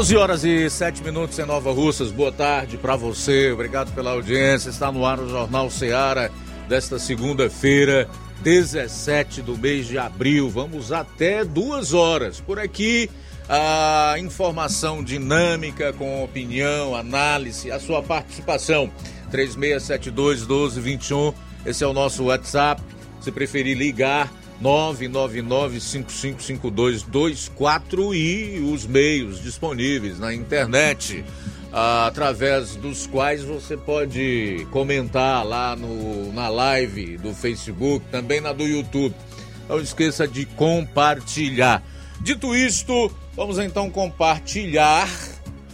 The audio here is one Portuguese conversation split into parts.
12 horas e 7 minutos em Nova Russas. Boa tarde para você. Obrigado pela audiência. Está no ar o Jornal Seara desta segunda-feira, 17 do mês de abril. Vamos até duas horas. Por aqui, a informação dinâmica com opinião, análise, a sua participação. 3672 1221. Esse é o nosso WhatsApp. Se preferir ligar, 999-555224 e os meios disponíveis na internet, através dos quais você pode comentar lá no, na live do Facebook, também na do YouTube. Não esqueça de compartilhar. Dito isto, vamos então compartilhar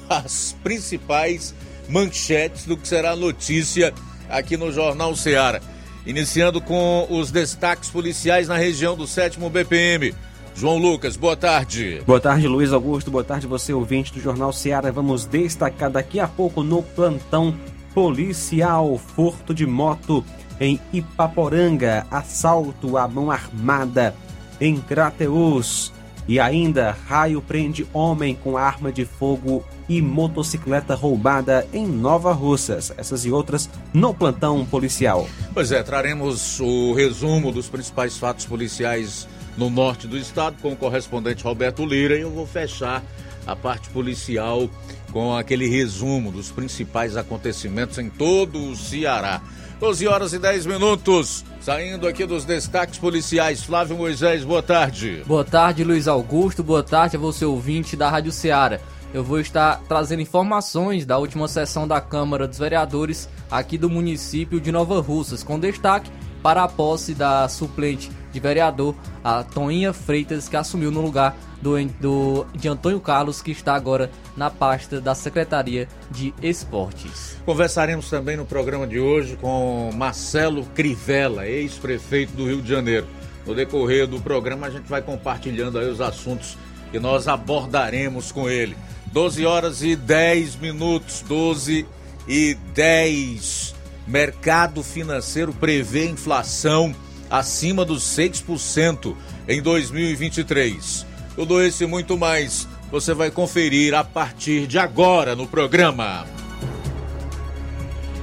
as principais manchetes do que será notícia aqui no Jornal Ceará. Iniciando com os destaques policiais na região do 7 BPM. João Lucas, boa tarde. Boa tarde, Luiz Augusto. Boa tarde, você ouvinte do Jornal Seara. Vamos destacar daqui a pouco no plantão policial furto de moto em Ipaporanga, assalto à mão armada em Crateus. E ainda, raio prende homem com arma de fogo e motocicleta roubada em Nova Russas. Essas e outras no plantão policial. Pois é, traremos o resumo dos principais fatos policiais no norte do estado com o correspondente Roberto Lira e eu vou fechar a parte policial com aquele resumo dos principais acontecimentos em todo o Ceará. 12 horas e 10 minutos. Saindo aqui dos destaques policiais, Flávio Moisés, boa tarde. Boa tarde, Luiz Augusto. Boa tarde a você, ouvinte da Rádio Ceará eu vou estar trazendo informações da última sessão da Câmara dos Vereadores aqui do município de Nova Russas, com destaque para a posse da suplente de vereador, a Toninha Freitas, que assumiu no lugar do, do, de Antônio Carlos, que está agora na pasta da Secretaria de Esportes. Conversaremos também no programa de hoje com Marcelo Crivella, ex-prefeito do Rio de Janeiro. No decorrer do programa, a gente vai compartilhando aí os assuntos que nós abordaremos com ele. 12 horas e 10 minutos, 12 e 10. Mercado financeiro prevê inflação acima dos 6% em 2023. Tudo isso e muito mais você vai conferir a partir de agora no programa.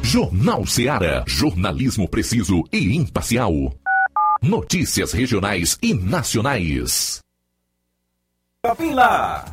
Jornal Ceará, jornalismo preciso e imparcial. Notícias regionais e nacionais. Lá.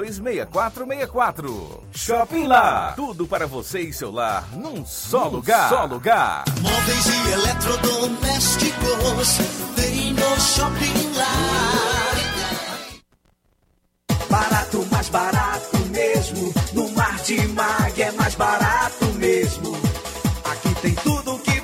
6464. Shopping Lá. Tudo para você e seu lar num só num lugar. Só lugar. Móveis e eletrodomésticos tem no Shopping Lá. Barato, mais barato mesmo. No Martimag é mais barato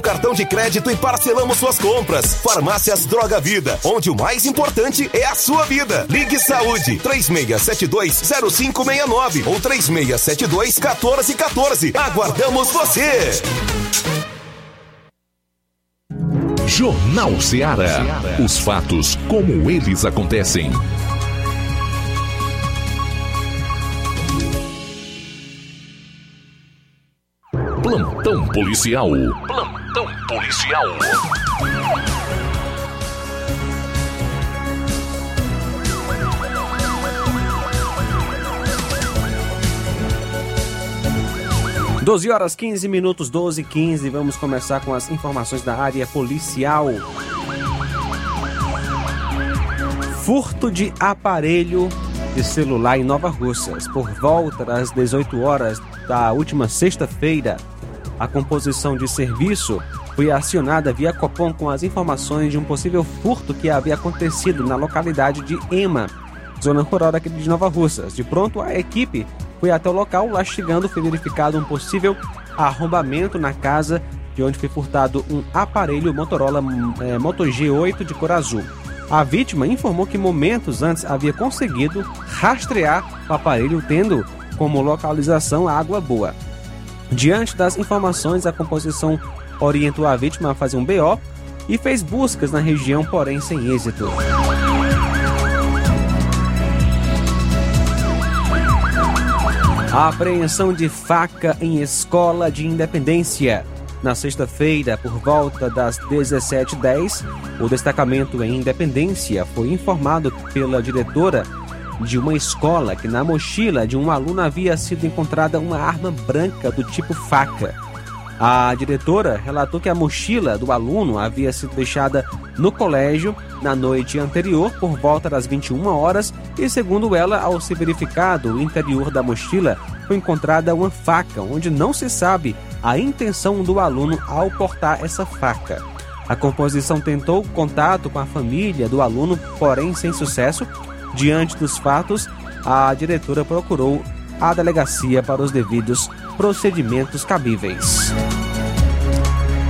cartão de crédito e parcelamos suas compras. Farmácias Droga Vida, onde o mais importante é a sua vida. Ligue Saúde 36720569 ou 36721414. Aguardamos você. Jornal Ceará. Os fatos como eles acontecem. Plantão policial. Plantão policial. Doze horas 15 minutos, 12 e 15. Vamos começar com as informações da área policial. Furto de aparelho de celular em Nova Russas. Por volta das 18 horas da última sexta-feira, a composição de serviço foi acionada via Copom com as informações de um possível furto que havia acontecido na localidade de Ema, zona rural daqui de Nova Russas. De pronto, a equipe foi até o local, lá chegando foi verificado um possível arrombamento na casa de onde foi furtado um aparelho Motorola é, Moto G8 de cor azul. A vítima informou que momentos antes havia conseguido rastrear o aparelho, tendo como localização a Água Boa. Diante das informações, a composição orientou a vítima a fazer um BO e fez buscas na região, porém sem êxito. A apreensão de faca em escola de Independência. Na sexta-feira, por volta das 17h10, o destacamento em Independência foi informado pela diretora de uma escola que na mochila de um aluno havia sido encontrada uma arma branca do tipo faca. A diretora relatou que a mochila do aluno havia sido deixada no colégio na noite anterior por volta das 21 horas e, segundo ela, ao ser verificado o interior da mochila, foi encontrada uma faca, onde não se sabe a intenção do aluno ao portar essa faca. A composição tentou contato com a família do aluno, porém sem sucesso. Diante dos fatos, a diretora procurou a delegacia para os devidos procedimentos cabíveis.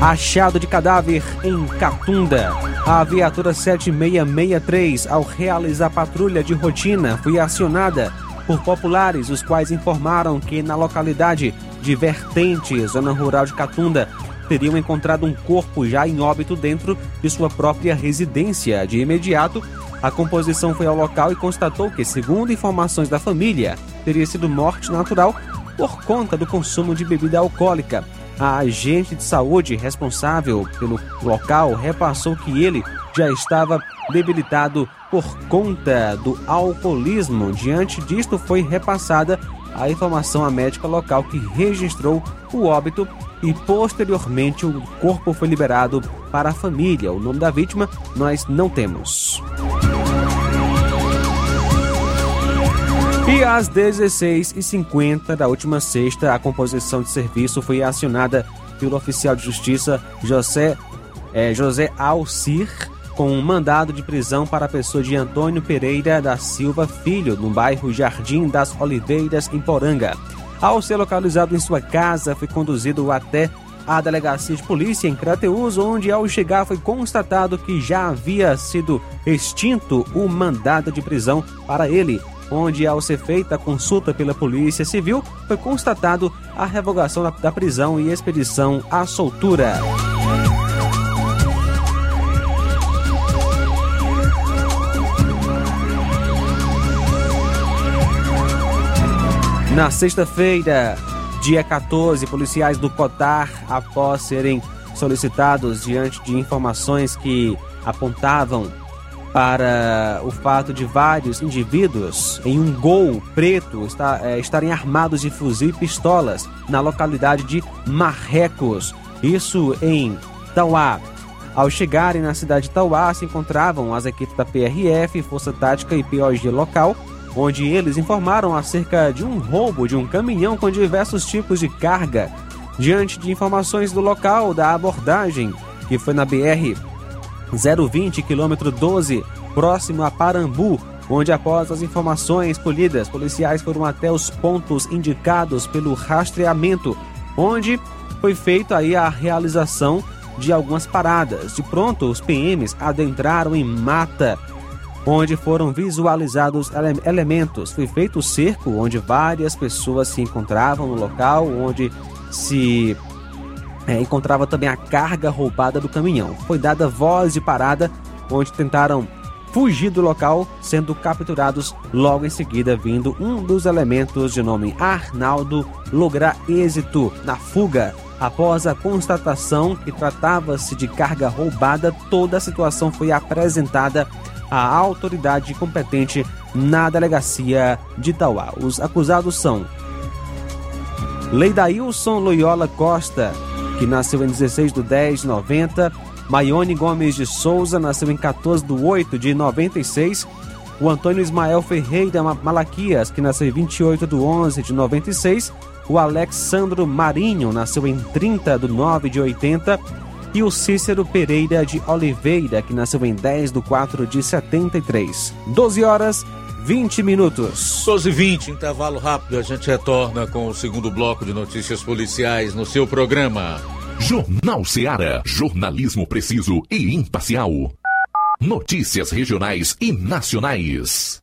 Achado de cadáver em Catunda. A viatura 7663, ao realizar patrulha de rotina, foi acionada por populares, os quais informaram que na localidade de Vertente, zona rural de Catunda, teriam encontrado um corpo já em óbito dentro de sua própria residência. De imediato, a composição foi ao local e constatou que, segundo informações da família, teria sido morte natural por conta do consumo de bebida alcoólica. A agente de saúde responsável pelo local repassou que ele já estava debilitado por conta do alcoolismo. Diante disto, foi repassada a informação à médica local que registrou o óbito e posteriormente o corpo foi liberado para a família. O nome da vítima nós não temos. E às 16h50 da última sexta, a composição de serviço foi acionada pelo oficial de justiça José, é, José Alcir com um mandado de prisão para a pessoa de Antônio Pereira da Silva Filho, no bairro Jardim das Oliveiras, em Poranga. Ao ser localizado em sua casa, foi conduzido até a delegacia de polícia em Crateus, onde ao chegar foi constatado que já havia sido extinto o mandado de prisão para ele, onde ao ser feita a consulta pela Polícia Civil, foi constatado a revogação da prisão e expedição à soltura. Na sexta-feira, dia 14, policiais do Cotar, após serem solicitados diante de informações que apontavam para o fato de vários indivíduos em um gol preto está, é, estarem armados de fuzil e pistolas na localidade de Marrecos, isso em Tauá. Ao chegarem na cidade de Tauá, se encontravam as equipes da PRF, Força Tática e POG local, onde eles informaram acerca de um roubo de um caminhão com diversos tipos de carga. Diante de informações do local da abordagem, que foi na BR 020, quilômetro 12, próximo a Parambu, onde após as informações colhidas, policiais foram até os pontos indicados pelo rastreamento, onde foi feita aí a realização de algumas paradas. De pronto, os PMs adentraram em mata onde foram visualizados ele elementos. Foi feito o cerco, onde várias pessoas se encontravam no local, onde se é, encontrava também a carga roubada do caminhão. Foi dada voz de parada, onde tentaram fugir do local, sendo capturados logo em seguida, vindo um dos elementos de nome Arnaldo lograr êxito na fuga. Após a constatação que tratava-se de carga roubada, toda a situação foi apresentada à autoridade competente na delegacia de Itauá. Os acusados são Leidailson Loyola Costa, que nasceu em 16 de 10 de 90, Maione Gomes de Souza, nasceu em 14 de 8 de 96, o Antônio Ismael Ferreira Malaquias, que nasceu em 28 de 11 de 96, o Alexandro Marinho, nasceu em 30 de 9 de 80, e o Cícero Pereira de Oliveira, que nasceu em 10 de 4 de 73. 12 horas 20 minutos. 12 e 20, intervalo rápido, a gente retorna com o segundo bloco de notícias policiais no seu programa. Jornal Seara. Jornalismo preciso e imparcial. Notícias regionais e nacionais.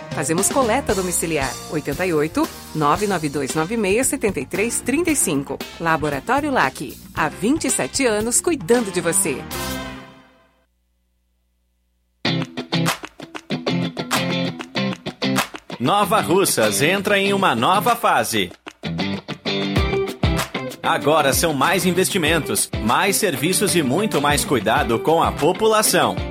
Fazemos coleta domiciliar 88 99296 7335. Laboratório LAC. Há 27 anos cuidando de você. Nova Russas entra em uma nova fase. Agora são mais investimentos, mais serviços e muito mais cuidado com a população.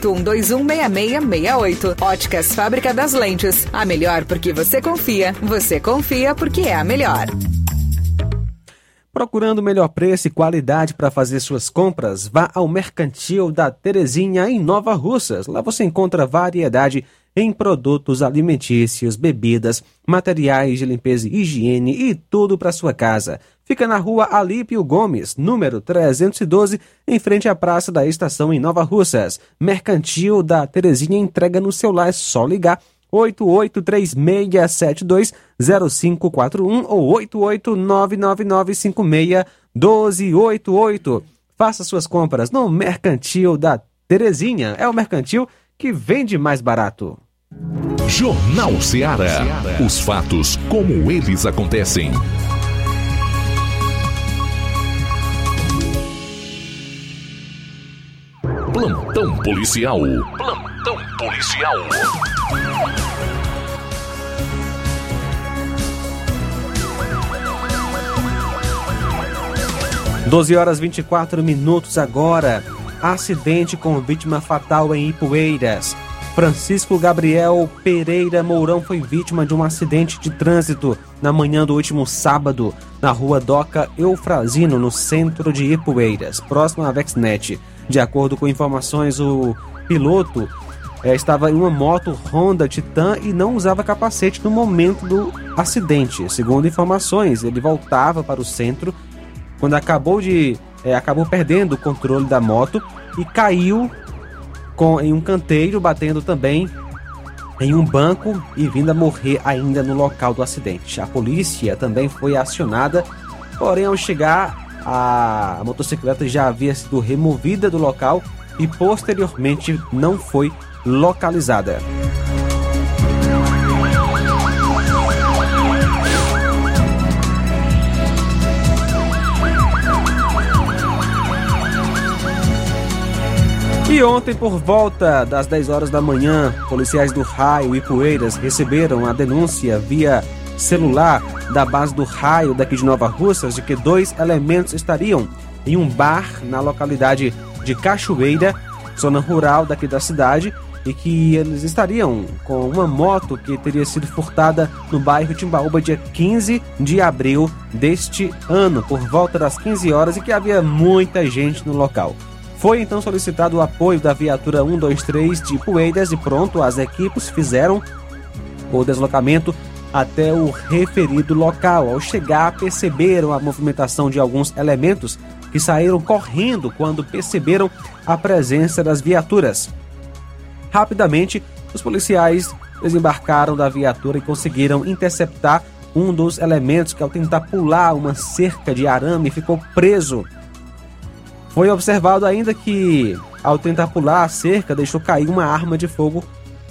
6668. Óticas Fábrica das Lentes. A melhor porque você confia. Você confia porque é a melhor. Procurando melhor preço e qualidade para fazer suas compras, vá ao Mercantil da Terezinha em Nova Russas. Lá você encontra variedade em produtos alimentícios, bebidas, materiais de limpeza e higiene e tudo para sua casa. Fica na rua Alípio Gomes, número 312, em frente à Praça da Estação em Nova Russas. Mercantil da Terezinha entrega no celular, é só ligar 8836720541 ou 88999561288. Faça suas compras no Mercantil da Terezinha. É o mercantil que vende mais barato. Jornal Ceará. Os fatos como eles acontecem. Plantão policial. Plantão policial. 12 horas 24 minutos agora. Acidente com vítima fatal em Ipueiras. Francisco Gabriel Pereira Mourão foi vítima de um acidente de trânsito na manhã do último sábado, na rua Doca Eufrazino, no centro de Ipueiras, próximo à Vexnet. De acordo com informações, o piloto eh, estava em uma moto Honda Titan e não usava capacete no momento do acidente. Segundo informações, ele voltava para o centro quando acabou de é, acabou perdendo o controle da moto e caiu com, em um canteiro, batendo também em um banco e vindo a morrer ainda no local do acidente. A polícia também foi acionada, porém, ao chegar, a motocicleta já havia sido removida do local e posteriormente não foi localizada. E ontem, por volta das 10 horas da manhã, policiais do Raio e Poeiras receberam a denúncia via celular da base do Raio daqui de Nova Russas de que dois elementos estariam em um bar na localidade de Cachoeira, zona rural daqui da cidade, e que eles estariam com uma moto que teria sido furtada no bairro Timbaúba dia 15 de abril deste ano, por volta das 15 horas, e que havia muita gente no local. Foi então solicitado o apoio da viatura 123 de Poeiras e pronto, as equipes fizeram o deslocamento até o referido local. Ao chegar, perceberam a movimentação de alguns elementos que saíram correndo quando perceberam a presença das viaturas. Rapidamente, os policiais desembarcaram da viatura e conseguiram interceptar um dos elementos que, ao tentar pular uma cerca de arame, ficou preso foi observado ainda que, ao tentar pular a cerca, deixou cair uma arma de fogo,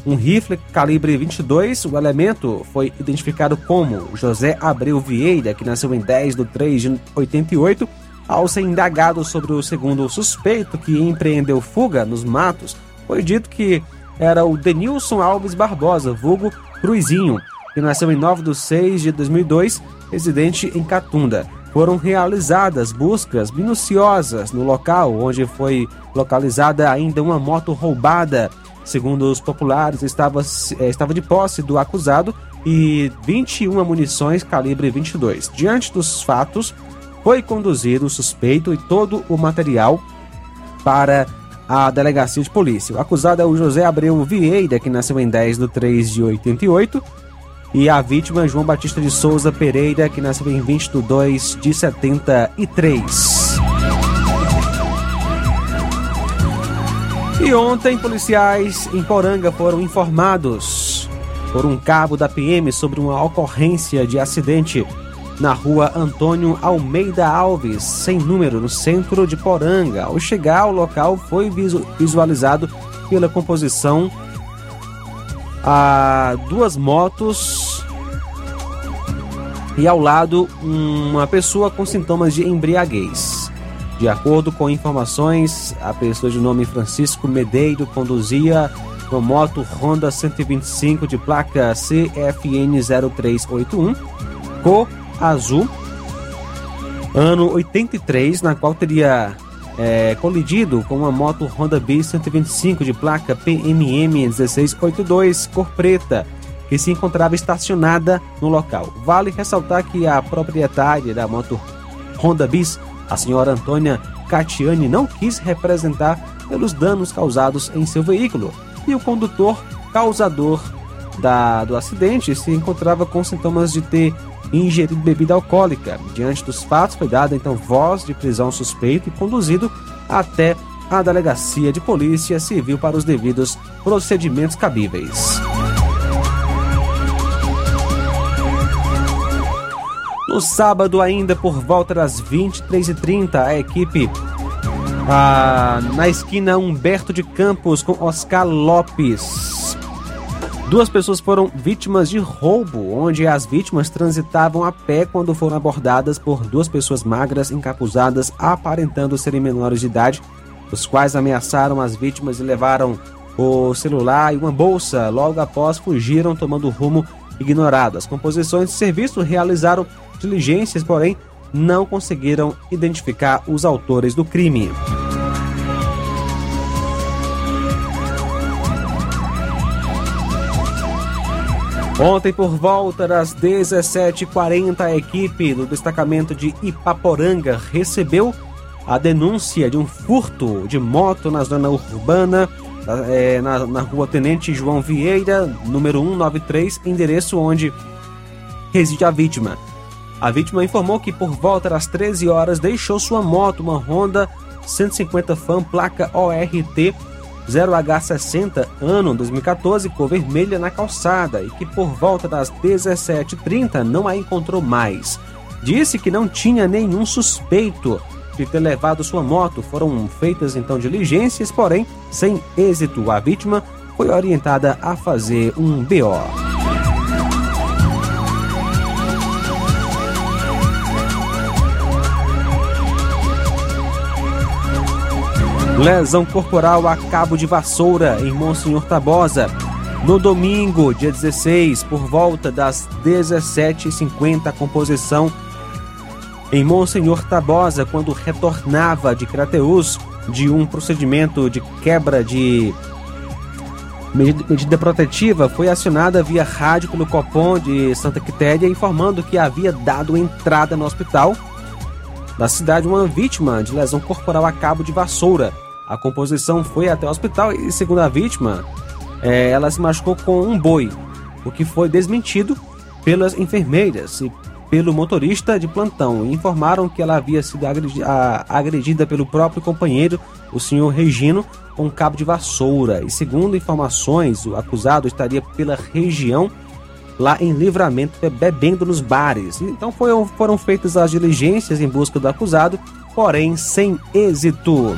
um rifle calibre 22. O elemento foi identificado como José Abreu Vieira, que nasceu em 10 de 3 de 88. Ao ser indagado sobre o segundo suspeito que empreendeu fuga nos matos, foi dito que era o Denilson Alves Barbosa, vulgo Cruizinho, que nasceu em 9 de 6 de 2002, residente em Catunda foram realizadas buscas minuciosas no local onde foi localizada ainda uma moto roubada. Segundo os populares, estava, eh, estava de posse do acusado e 21 munições calibre 22. Diante dos fatos, foi conduzido o suspeito e todo o material para à delegacia de polícia. O acusado é o José Abreu Vieira, que nasceu em 10 de 3 de 88, e a vítima João Batista de Souza Pereira, que nasceu em 20 de 2 de 73. E ontem, policiais em Poranga foram informados por um cabo da PM sobre uma ocorrência de acidente na rua Antônio Almeida Alves, sem número, no centro de Poranga. Ao chegar ao local, foi visualizado pela composição a duas motos e ao lado uma pessoa com sintomas de embriaguez. De acordo com informações, a pessoa de nome Francisco Medeiro conduzia uma moto Honda 125 de placa CFN 0381, cor azul, ano 83, na qual teria é, colidido com uma moto Honda B 125 de placa PMM 1682, cor preta, que se encontrava estacionada no local. Vale ressaltar que a proprietária da moto Honda Bis a senhora Antônia Catiani não quis representar pelos danos causados em seu veículo e o condutor causador da, do acidente se encontrava com sintomas de ter ingerido bebida alcoólica. Diante dos fatos, foi dada então voz de prisão suspeito e conduzido até a delegacia de polícia civil para os devidos procedimentos cabíveis. No sábado, ainda por volta das 23h30, a equipe ah, na esquina Humberto de Campos com Oscar Lopes. Duas pessoas foram vítimas de roubo, onde as vítimas transitavam a pé quando foram abordadas por duas pessoas magras encapuzadas, aparentando serem menores de idade, os quais ameaçaram as vítimas e levaram o celular e uma bolsa. Logo após, fugiram tomando rumo ignorado. As composições de serviço realizaram diligências, porém, não conseguiram identificar os autores do crime. Ontem, por volta das 17h40, a equipe do destacamento de Ipaporanga recebeu a denúncia de um furto de moto na zona urbana, na, na rua Tenente João Vieira, número 193, endereço onde reside a vítima. A vítima informou que por volta das 13 horas deixou sua moto, uma Honda 150 Fan, placa ORT 0H60, ano 2014, cor vermelha na calçada e que por volta das 17h30 não a encontrou mais. Disse que não tinha nenhum suspeito de ter levado sua moto. Foram feitas então diligências, porém sem êxito. A vítima foi orientada a fazer um BO. Lesão corporal a cabo de vassoura em Monsenhor Tabosa. No domingo, dia 16, por volta das 17h50, a composição em Monsenhor Tabosa, quando retornava de Crateus de um procedimento de quebra de medida protetiva, foi acionada via rádio pelo Copom de Santa Quitéria, informando que havia dado entrada no hospital da cidade uma vítima de lesão corporal a cabo de vassoura. A composição foi até o hospital e, segundo a vítima, é, ela se machucou com um boi, o que foi desmentido pelas enfermeiras e pelo motorista de plantão. E informaram que ela havia sido agredida pelo próprio companheiro, o senhor Regino, com um cabo de vassoura. E segundo informações, o acusado estaria pela região lá em Livramento bebendo nos bares. Então foram feitas as diligências em busca do acusado, porém sem êxito.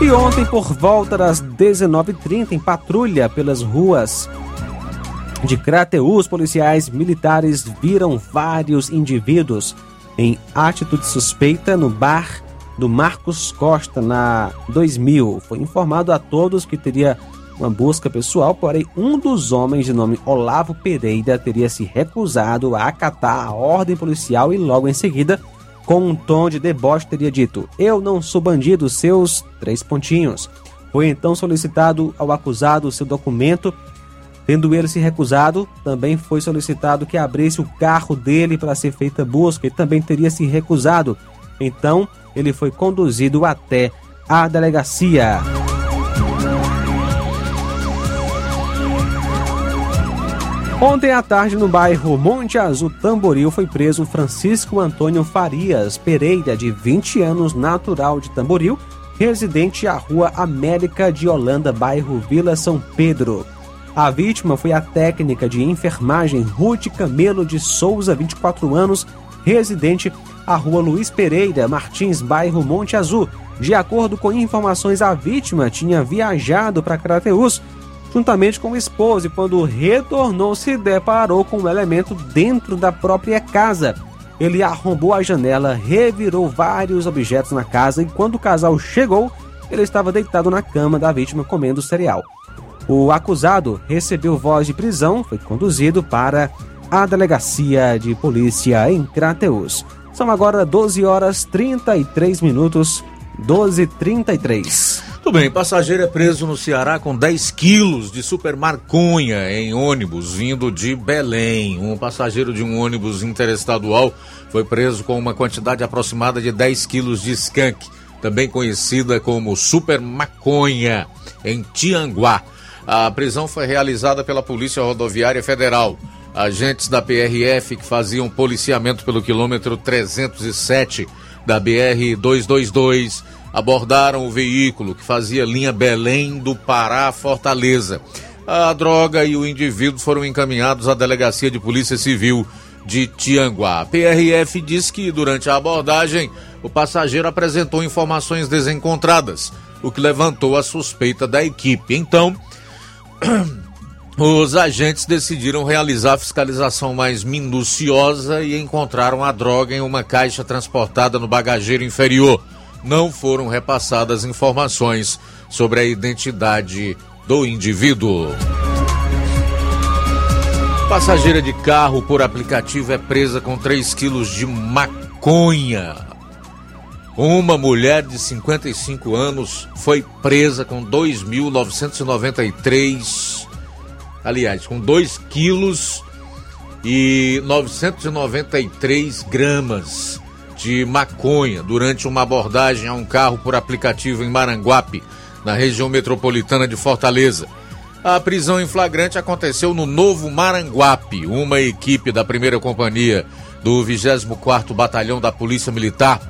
E ontem, por volta das 19h30, em patrulha pelas ruas de Crateus, policiais militares viram vários indivíduos em atitude suspeita no bar do Marcos Costa, na 2000. Foi informado a todos que teria uma busca pessoal, porém um dos homens de nome Olavo Pereira teria se recusado a acatar a ordem policial e logo em seguida com um tom de deboche, teria dito: Eu não sou bandido, seus três pontinhos. Foi então solicitado ao acusado seu documento. Tendo ele se recusado, também foi solicitado que abrisse o carro dele para ser feita busca e também teria se recusado. Então, ele foi conduzido até a delegacia. Ontem à tarde, no bairro Monte Azul Tamboril, foi preso Francisco Antônio Farias Pereira, de 20 anos, natural de Tamboril, residente à Rua América de Holanda, bairro Vila São Pedro. A vítima foi a técnica de enfermagem Ruth Camelo de Souza, 24 anos, residente à Rua Luiz Pereira Martins, bairro Monte Azul. De acordo com informações, a vítima tinha viajado para Crateús juntamente com o esposo e quando retornou se deparou com um elemento dentro da própria casa. Ele arrombou a janela, revirou vários objetos na casa e quando o casal chegou, ele estava deitado na cama da vítima comendo cereal. O acusado recebeu voz de prisão, foi conduzido para a delegacia de polícia em Crateus. São agora 12 horas 33 minutos, 12h33. Tudo bem, passageiro é preso no Ceará com 10 quilos de super marconha em ônibus vindo de Belém. Um passageiro de um ônibus interestadual foi preso com uma quantidade aproximada de 10 quilos de skunk, também conhecida como super maconha, em Tianguá. A prisão foi realizada pela Polícia Rodoviária Federal. Agentes da PRF que faziam policiamento pelo quilômetro 307 da BR 222 abordaram o veículo que fazia linha Belém do Pará Fortaleza. A droga e o indivíduo foram encaminhados à Delegacia de Polícia Civil de Tianguá. A PRF diz que durante a abordagem o passageiro apresentou informações desencontradas, o que levantou a suspeita da equipe. Então, os agentes decidiram realizar a fiscalização mais minuciosa e encontraram a droga em uma caixa transportada no bagageiro inferior não foram repassadas informações sobre a identidade do indivíduo. Passageira de carro por aplicativo é presa com 3 quilos de maconha. Uma mulher de 55 anos foi presa com 2.993, aliás, com 2 quilos e 993 gramas de maconha durante uma abordagem a um carro por aplicativo em Maranguape, na região metropolitana de Fortaleza. A prisão em flagrante aconteceu no Novo Maranguape. Uma equipe da primeira companhia do 24º Batalhão da Polícia Militar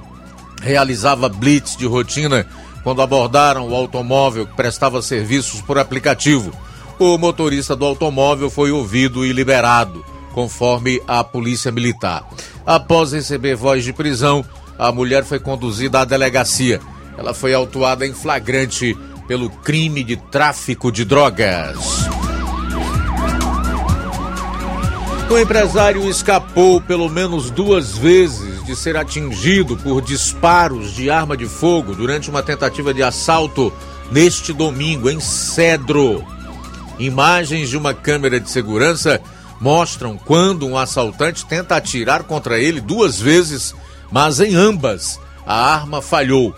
realizava blitz de rotina quando abordaram o automóvel que prestava serviços por aplicativo. O motorista do automóvel foi ouvido e liberado, conforme a Polícia Militar. Após receber voz de prisão, a mulher foi conduzida à delegacia. Ela foi autuada em flagrante pelo crime de tráfico de drogas. O empresário escapou pelo menos duas vezes de ser atingido por disparos de arma de fogo durante uma tentativa de assalto neste domingo em Cedro. Imagens de uma câmera de segurança mostram quando um assaltante tenta atirar contra ele duas vezes, mas em ambas a arma falhou.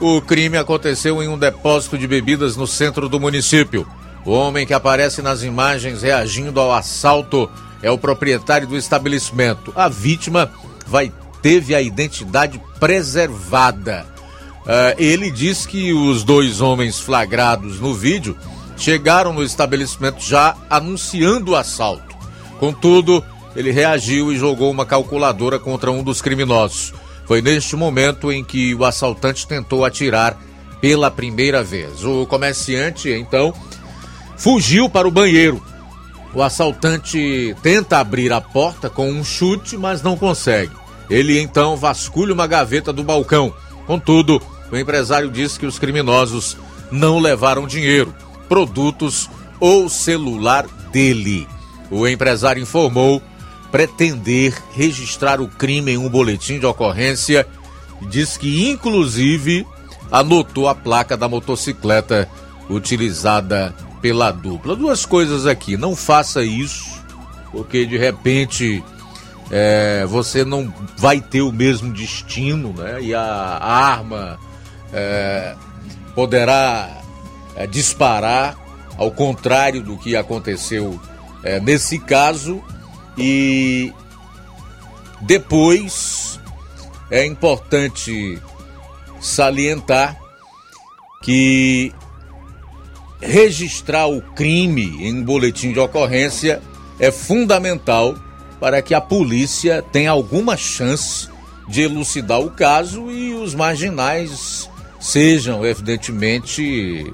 O crime aconteceu em um depósito de bebidas no centro do município. O homem que aparece nas imagens reagindo ao assalto é o proprietário do estabelecimento. A vítima vai teve a identidade preservada. Uh, ele diz que os dois homens flagrados no vídeo chegaram no estabelecimento já anunciando o assalto. Contudo, ele reagiu e jogou uma calculadora contra um dos criminosos. Foi neste momento em que o assaltante tentou atirar pela primeira vez. O comerciante, então, fugiu para o banheiro. O assaltante tenta abrir a porta com um chute, mas não consegue. Ele então vasculha uma gaveta do balcão. Contudo, o empresário diz que os criminosos não levaram dinheiro, produtos ou celular dele. O empresário informou pretender registrar o crime em um boletim de ocorrência e diz que, inclusive, anotou a placa da motocicleta utilizada pela dupla. Duas coisas aqui: não faça isso, porque de repente é, você não vai ter o mesmo destino, né? E a, arma é, poderá é, disparar, ao contrário do que aconteceu é, nesse caso e depois é importante salientar que registrar o crime em boletim de ocorrência é fundamental para que a polícia tenha alguma chance de elucidar o caso e os marginais sejam, evidentemente,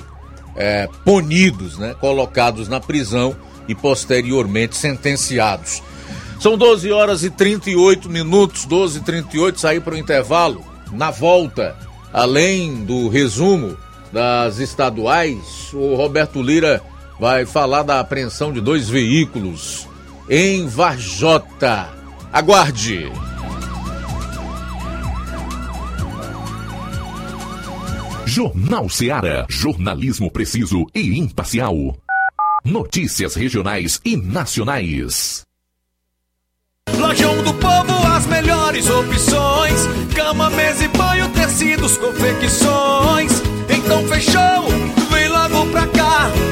é, punidos, né, colocados na prisão e posteriormente sentenciados. São 12 horas e 38 minutos, 12 e 38, sair para o intervalo. Na volta, além do resumo das estaduais, o Roberto Lira vai falar da apreensão de dois veículos em Varjota. Aguarde! Jornal Seara. Jornalismo preciso e imparcial. Notícias regionais e nacionais. Lojão do Povo, as melhores opções: cama, mesa e banho, tecidos, confecções. Então fechou,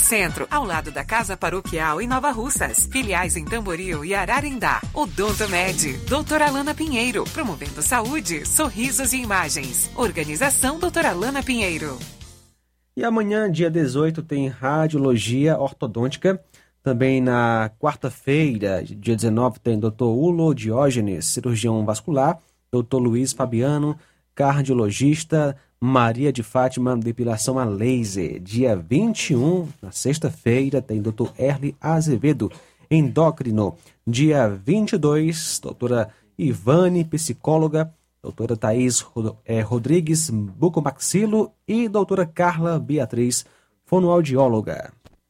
Centro, ao lado da Casa Paroquial em Nova Russas. Filiais em Tamboril e Ararindá. Odonto Med, doutora Alana Pinheiro, promovendo saúde, sorrisos e imagens. Organização doutora Alana Pinheiro. E amanhã, dia 18, tem Radiologia Ortodôntica. Também na quarta-feira, dia 19, tem Dr. Ulo Diógenes, cirurgião vascular. Dr. Luiz Fabiano, cardiologista. Maria de Fátima, depilação a laser. Dia 21, na sexta-feira, tem Dr. Erle Azevedo, endócrino. Dia 22, doutora Ivane, psicóloga. Doutora Thaís eh, Rodrigues, bucomaxilo. E doutora Carla Beatriz, fonoaudióloga.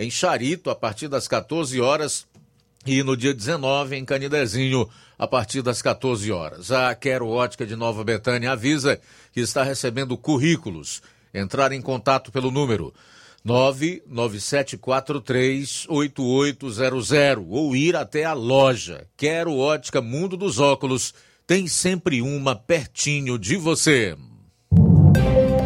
em Charito, a partir das 14 horas, e no dia 19, em Canidezinho, a partir das 14 horas. A Quero Ótica de Nova Betânia avisa que está recebendo currículos. Entrar em contato pelo número 997438800 ou ir até a loja. Quero Ótica Mundo dos Óculos. Tem sempre uma pertinho de você.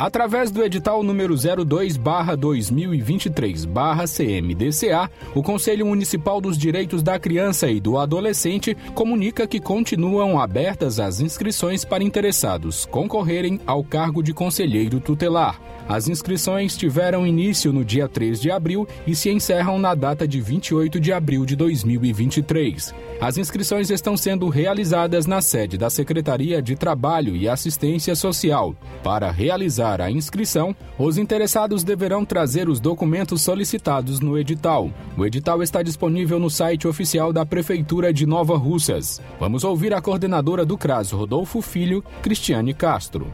Através do edital número 02-2023-CMDCA, o Conselho Municipal dos Direitos da Criança e do Adolescente comunica que continuam abertas as inscrições para interessados concorrerem ao cargo de conselheiro tutelar. As inscrições tiveram início no dia 3 de abril e se encerram na data de 28 de abril de 2023. As inscrições estão sendo realizadas na sede da Secretaria de Trabalho e Assistência Social. Para realizar realizar a inscrição, os interessados deverão trazer os documentos solicitados no edital. O edital está disponível no site oficial da Prefeitura de Nova Russas. Vamos ouvir a coordenadora do CRAS, Rodolfo Filho, Cristiane Castro.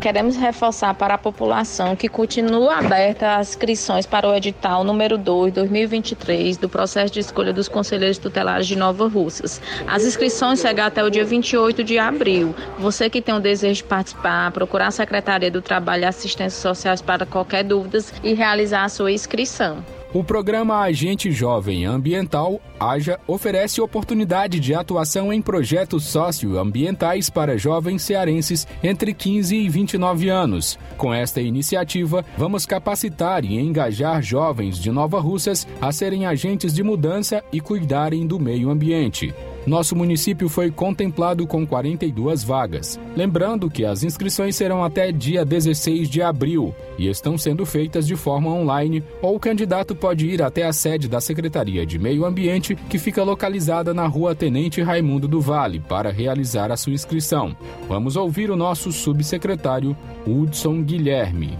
Queremos reforçar para a população que continua aberta as inscrições para o edital número 2, 2023, do processo de escolha dos conselheiros tutelares de Nova Russas. As inscrições seguem até o dia 28 de abril. Você que tem o desejo de participar, procurar a Secretaria do Trabalho e Assistência Sociais para qualquer dúvida e realizar a sua inscrição. O programa Agente Jovem Ambiental, AJA, oferece oportunidade de atuação em projetos socioambientais para jovens cearenses entre 15 e 29 anos. Com esta iniciativa, vamos capacitar e engajar jovens de Nova Russas a serem agentes de mudança e cuidarem do meio ambiente. Nosso município foi contemplado com 42 vagas. Lembrando que as inscrições serão até dia 16 de abril e estão sendo feitas de forma online, ou o candidato pode ir até a sede da Secretaria de Meio Ambiente, que fica localizada na rua Tenente Raimundo do Vale, para realizar a sua inscrição. Vamos ouvir o nosso subsecretário Hudson Guilherme.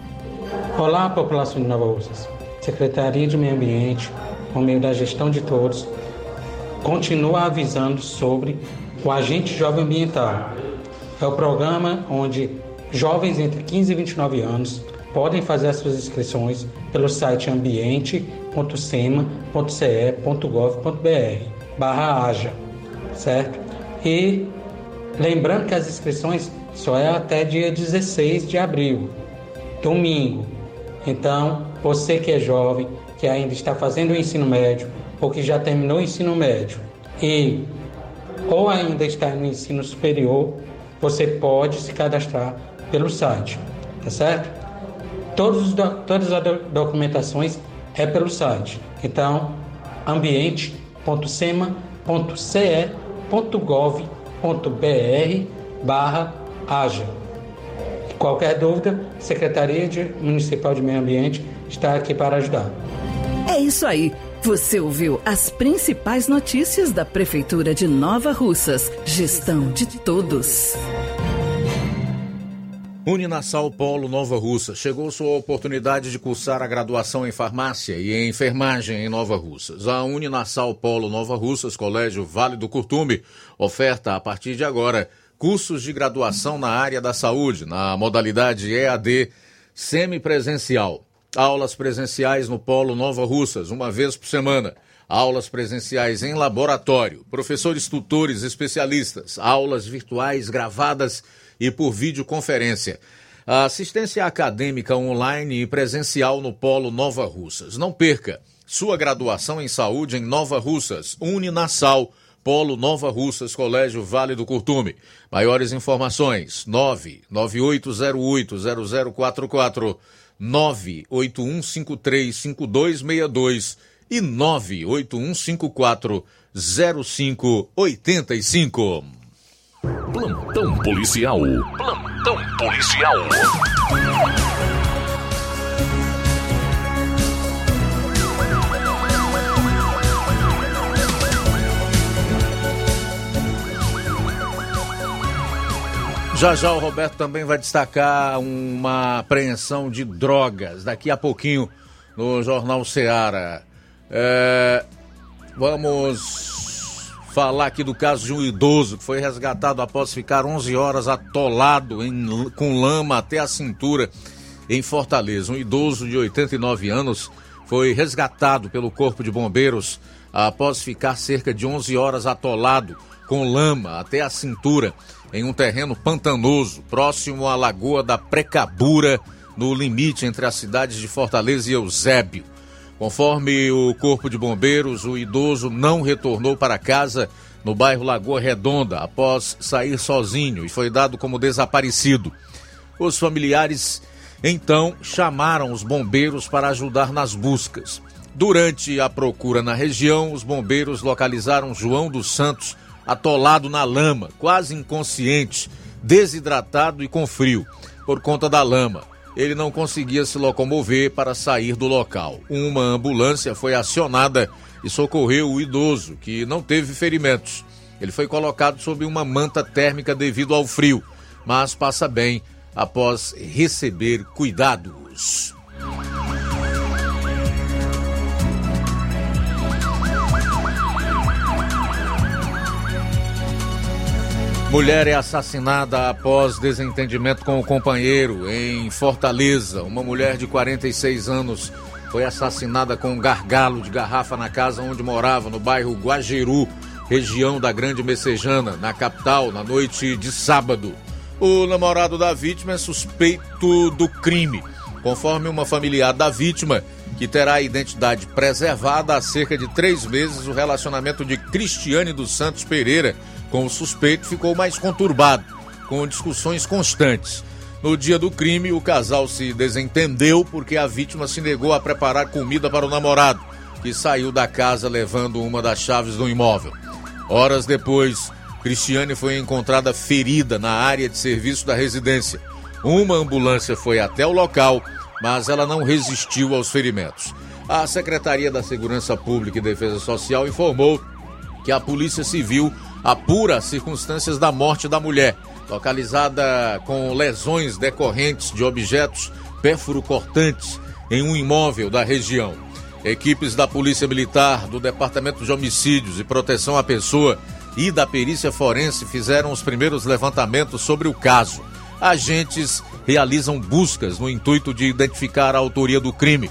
Olá, população de Nova Russas. Secretaria de Meio Ambiente, por meio da gestão de todos, continua avisando sobre o Agente Jovem Ambiental. É o programa onde jovens entre 15 e 29 anos podem fazer as suas inscrições pelo site ambiente.sema.ce.gov.br barra AJA, certo? E lembrando que as inscrições só é até dia 16 de abril, domingo. Então, você que é jovem, que ainda está fazendo o ensino médio, ou que já terminou o ensino médio e ou ainda está no ensino superior, você pode se cadastrar pelo site, tá certo? Todos, todas as documentações é pelo site. Então, ambiente.sema.ce.gov.br barra haja. Qualquer dúvida, Secretaria de Municipal de Meio Ambiente está aqui para ajudar. É isso aí. Você ouviu as principais notícias da Prefeitura de Nova Russas. Gestão de todos. Uninasal Polo Nova Russa. Chegou sua oportunidade de cursar a graduação em farmácia e em enfermagem em Nova Russas. A Uninasal Polo Nova Russas, Colégio Vale do Curtume, oferta a partir de agora cursos de graduação na área da saúde, na modalidade EAD semipresencial. Aulas presenciais no Polo Nova Russas, uma vez por semana. Aulas presenciais em laboratório. Professores tutores especialistas. Aulas virtuais gravadas e por videoconferência. A assistência acadêmica online e presencial no Polo Nova Russas. Não perca sua graduação em saúde em Nova Russas, Uninasal, Polo Nova Russas, Colégio Vale do Curtume. Maiores informações: 998080044 981535262 e 981540585. Plantão policial. Plantão policial. Já já o Roberto também vai destacar uma apreensão de drogas daqui a pouquinho no Jornal Seara. É, vamos falar aqui do caso de um idoso que foi resgatado após ficar 11 horas atolado em, com lama até a cintura em Fortaleza. Um idoso de 89 anos foi resgatado pelo Corpo de Bombeiros após ficar cerca de 11 horas atolado com lama até a cintura em um terreno pantanoso, próximo à Lagoa da Precabura, no limite entre as cidades de Fortaleza e Eusébio. Conforme o Corpo de Bombeiros, o idoso não retornou para casa no bairro Lagoa Redonda após sair sozinho e foi dado como desaparecido. Os familiares então chamaram os bombeiros para ajudar nas buscas. Durante a procura na região, os bombeiros localizaram João dos Santos atolado na lama, quase inconsciente, desidratado e com frio, por conta da lama. Ele não conseguia se locomover para sair do local. Uma ambulância foi acionada e socorreu o idoso, que não teve ferimentos. Ele foi colocado sob uma manta térmica devido ao frio, mas passa bem após receber cuidados. Mulher é assassinada após desentendimento com o companheiro em Fortaleza. Uma mulher de 46 anos foi assassinada com um gargalo de garrafa na casa onde morava, no bairro Guajiru, região da Grande Messejana, na capital, na noite de sábado. O namorado da vítima é suspeito do crime, conforme uma familiar da vítima, que terá a identidade preservada há cerca de três meses. O relacionamento de Cristiane dos Santos Pereira com o suspeito ficou mais conturbado, com discussões constantes. No dia do crime, o casal se desentendeu porque a vítima se negou a preparar comida para o namorado, que saiu da casa levando uma das chaves do imóvel. Horas depois, Cristiane foi encontrada ferida na área de serviço da residência. Uma ambulância foi até o local, mas ela não resistiu aos ferimentos. A Secretaria da Segurança Pública e Defesa Social informou que a Polícia Civil apura as circunstâncias da morte da mulher, localizada com lesões decorrentes de objetos pérfuro-cortantes em um imóvel da região. Equipes da Polícia Militar, do Departamento de Homicídios e Proteção à Pessoa e da Perícia Forense fizeram os primeiros levantamentos sobre o caso. Agentes realizam buscas no intuito de identificar a autoria do crime.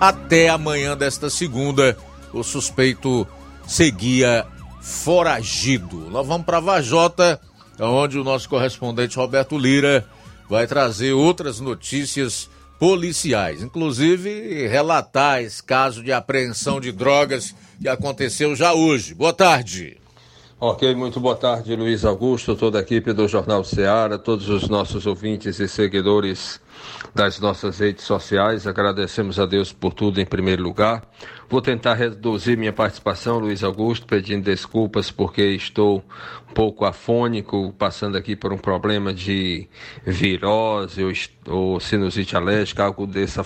Até amanhã desta segunda, o suspeito seguia foragido. Nós vamos para Vajota, onde o nosso correspondente Roberto Lira vai trazer outras notícias policiais, inclusive relatar esse caso de apreensão de drogas que aconteceu já hoje. Boa tarde. Ok, muito boa tarde, Luiz Augusto, toda a equipe do Jornal Ceará, todos os nossos ouvintes e seguidores das nossas redes sociais. Agradecemos a Deus por tudo em primeiro lugar. Vou tentar reduzir minha participação, Luiz Augusto, pedindo desculpas porque estou um pouco afônico, passando aqui por um problema de virose ou, ou sinusite alérgica, algo dessa,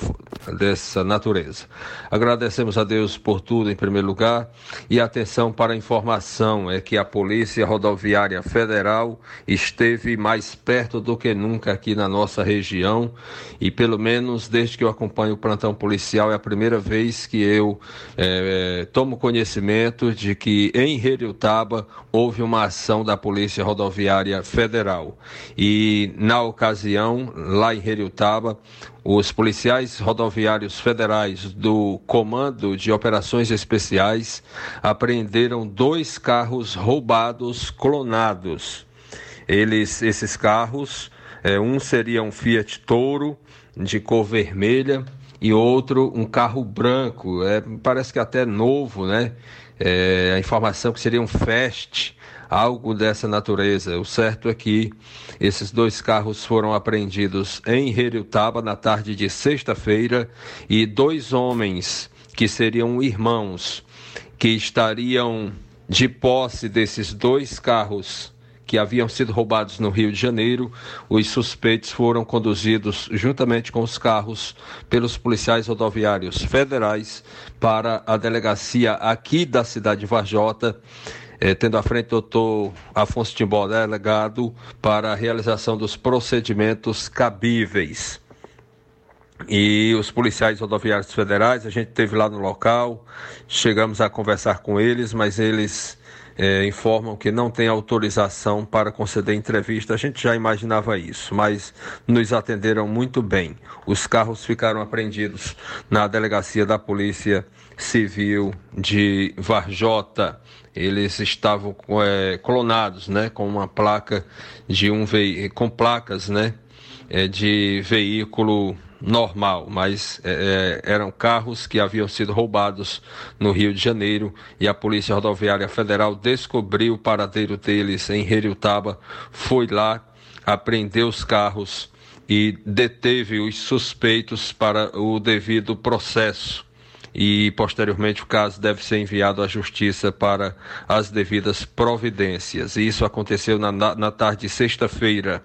dessa natureza. Agradecemos a Deus por tudo em primeiro lugar e atenção para a informação é que a Polícia Rodoviária Federal esteve mais perto do que nunca aqui na nossa região e pelo menos desde que eu acompanho o plantão policial é a primeira vez que eu é, tomo conhecimento de que em Heriutaba houve uma ação da Polícia Rodoviária Federal e na ocasião lá em Heriutaba os policiais rodoviários federais do Comando de Operações Especiais apreenderam dois carros roubados clonados. Eles, esses carros é, um seria um Fiat Toro de cor vermelha e outro um carro branco. É, parece que até novo, né? É, a informação que seria um Fast, algo dessa natureza. O certo é que esses dois carros foram apreendidos em Heriutaba na tarde de sexta-feira e dois homens que seriam irmãos que estariam de posse desses dois carros que haviam sido roubados no Rio de Janeiro. Os suspeitos foram conduzidos juntamente com os carros pelos policiais rodoviários federais para a delegacia aqui da cidade de Varjota. Eh, tendo à frente o doutor Afonso Timbó, delegado, para a realização dos procedimentos cabíveis. E os policiais rodoviários federais, a gente esteve lá no local, chegamos a conversar com eles, mas eles é, informam que não tem autorização para conceder entrevista. A gente já imaginava isso, mas nos atenderam muito bem. Os carros ficaram apreendidos na delegacia da Polícia Civil de Varjota. Eles estavam é, clonados, né, com uma placa de um ve... com placas, né, é, de veículo normal, mas é, é, eram carros que haviam sido roubados no Rio de Janeiro e a Polícia Rodoviária Federal descobriu o paradeiro deles em Heriutaba, foi lá, apreendeu os carros e deteve os suspeitos para o devido processo. E posteriormente o caso deve ser enviado à Justiça para as devidas providências. E isso aconteceu na, na tarde de sexta-feira,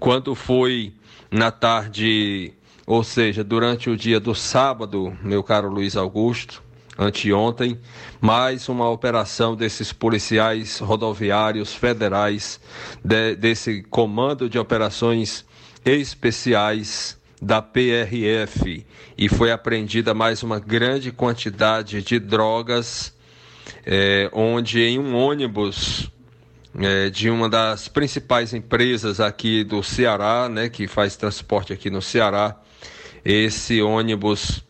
quando foi na tarde ou seja, durante o dia do sábado, meu caro Luiz Augusto, anteontem, mais uma operação desses policiais rodoviários federais, de, desse comando de operações especiais da PRF e foi apreendida mais uma grande quantidade de drogas, é, onde em um ônibus é, de uma das principais empresas aqui do Ceará, né, que faz transporte aqui no Ceará, esse ônibus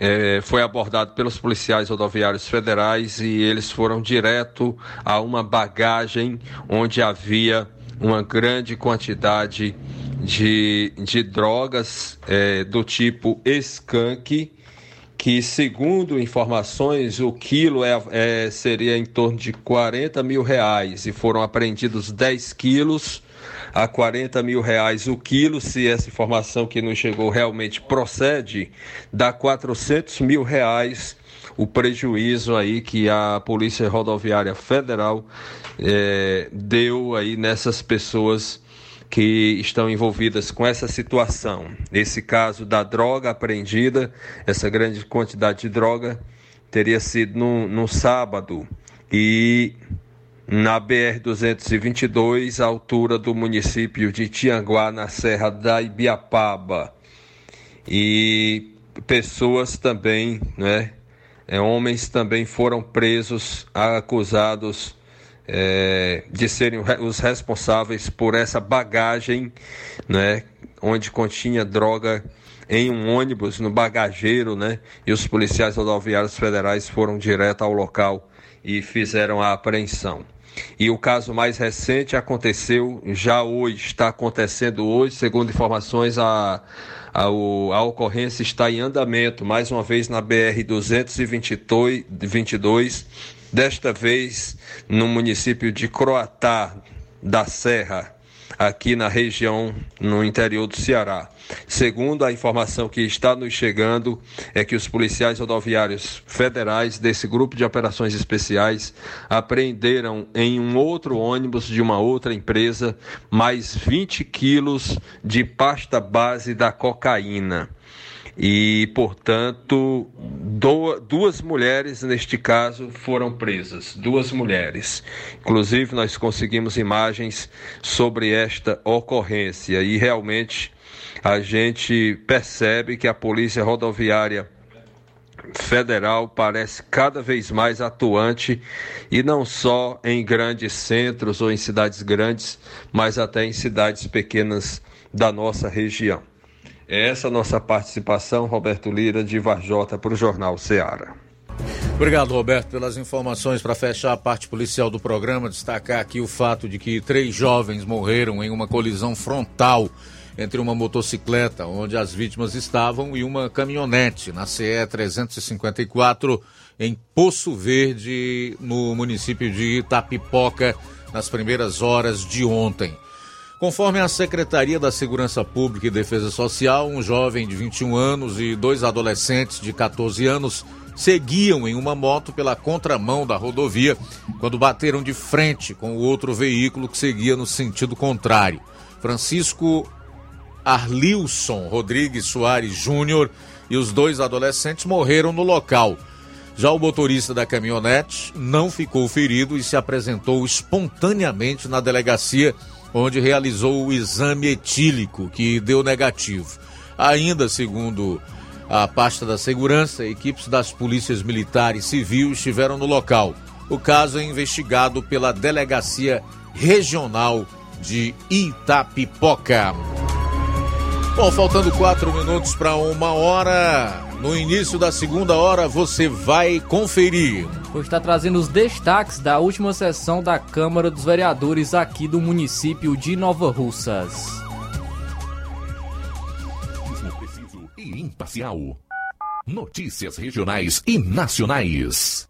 é, foi abordado pelos policiais rodoviários federais e eles foram direto a uma bagagem onde havia uma grande quantidade de, de drogas é, do tipo skunk, que segundo informações o quilo é, é, seria em torno de 40 mil reais e foram apreendidos 10 quilos a 40 mil reais o quilo, se essa informação que nos chegou realmente procede, dá 400 mil reais o prejuízo aí que a Polícia Rodoviária Federal é, deu aí nessas pessoas que estão envolvidas com essa situação. Esse caso da droga apreendida, essa grande quantidade de droga, teria sido no, no sábado e na BR-222, à altura do município de Tianguá, na Serra da Ibiapaba. E pessoas também, né, é, homens também foram presos, acusados é, de serem os responsáveis por essa bagagem, né, onde continha droga em um ônibus no bagageiro, né, e os policiais rodoviários federais foram direto ao local e fizeram a apreensão. E o caso mais recente aconteceu já hoje, está acontecendo hoje, segundo informações, a, a, a ocorrência está em andamento, mais uma vez na BR 222, desta vez no município de Croatá da Serra, aqui na região, no interior do Ceará. Segundo a informação que está nos chegando, é que os policiais rodoviários federais desse grupo de operações especiais apreenderam em um outro ônibus de uma outra empresa mais 20 quilos de pasta base da cocaína e, portanto, duas mulheres, neste caso, foram presas. Duas mulheres. Inclusive, nós conseguimos imagens sobre esta ocorrência e realmente a gente percebe que a Polícia Rodoviária Federal parece cada vez mais atuante e não só em grandes centros ou em cidades grandes, mas até em cidades pequenas da nossa região. É essa a nossa participação, Roberto Lira, de Varjota, para o Jornal Ceará. Obrigado, Roberto, pelas informações. Para fechar a parte policial do programa, destacar aqui o fato de que três jovens morreram em uma colisão frontal entre uma motocicleta onde as vítimas estavam e uma caminhonete na CE 354 em Poço Verde, no município de Itapipoca, nas primeiras horas de ontem. Conforme a Secretaria da Segurança Pública e Defesa Social, um jovem de 21 anos e dois adolescentes de 14 anos seguiam em uma moto pela contramão da rodovia quando bateram de frente com o outro veículo que seguia no sentido contrário. Francisco Arlilson Rodrigues Soares Júnior e os dois adolescentes morreram no local. Já o motorista da caminhonete não ficou ferido e se apresentou espontaneamente na delegacia, onde realizou o exame etílico, que deu negativo. Ainda, segundo a pasta da segurança, equipes das polícias militar e civil estiveram no local. O caso é investigado pela Delegacia Regional de Itapipoca. Bom, faltando quatro minutos para uma hora. No início da segunda hora você vai conferir. Vou estar trazendo os destaques da última sessão da Câmara dos Vereadores aqui do município de Nova Russas. Preciso e imparcial. Notícias regionais e nacionais.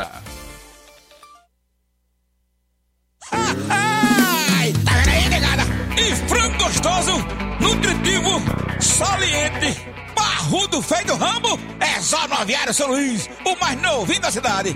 Tá vendo aí, negada? E frango gostoso, nutritivo, saliente, barrudo, feio do ramo, é só no Aviário São Luís, o mais novinho da cidade.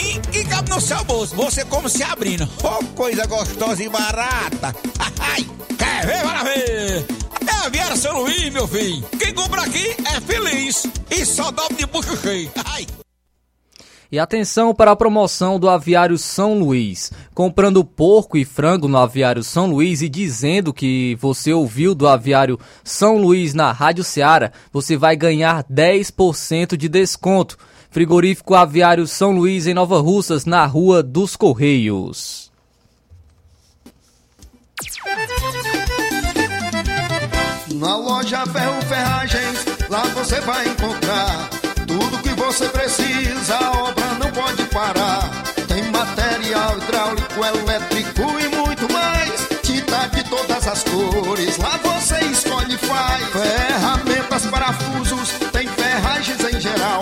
que cabe no seu bolso. Você como se abrindo. Oh, coisa gostosa e barata. Ai, quer ver? Para ver. É Aviário São Luís, meu filho. Quem compra aqui é feliz. E só dobra de bucho cheio. Ai. E atenção para a promoção do Aviário São Luís. Comprando porco e frango no Aviário São Luís e dizendo que você ouviu do Aviário São Luís na Rádio Ceará, você vai ganhar 10% de desconto. Frigorífico Aviário São Luís em Nova Russas, na Rua dos Correios. Na loja Ferro Ferragens, lá você vai encontrar tudo que você precisa, a obra não pode parar. Tem material hidráulico, elétrico e muito mais. Tinta de todas as cores, lá você escolhe e faz. Ferramentas, parafusos, tem ferragens em geral.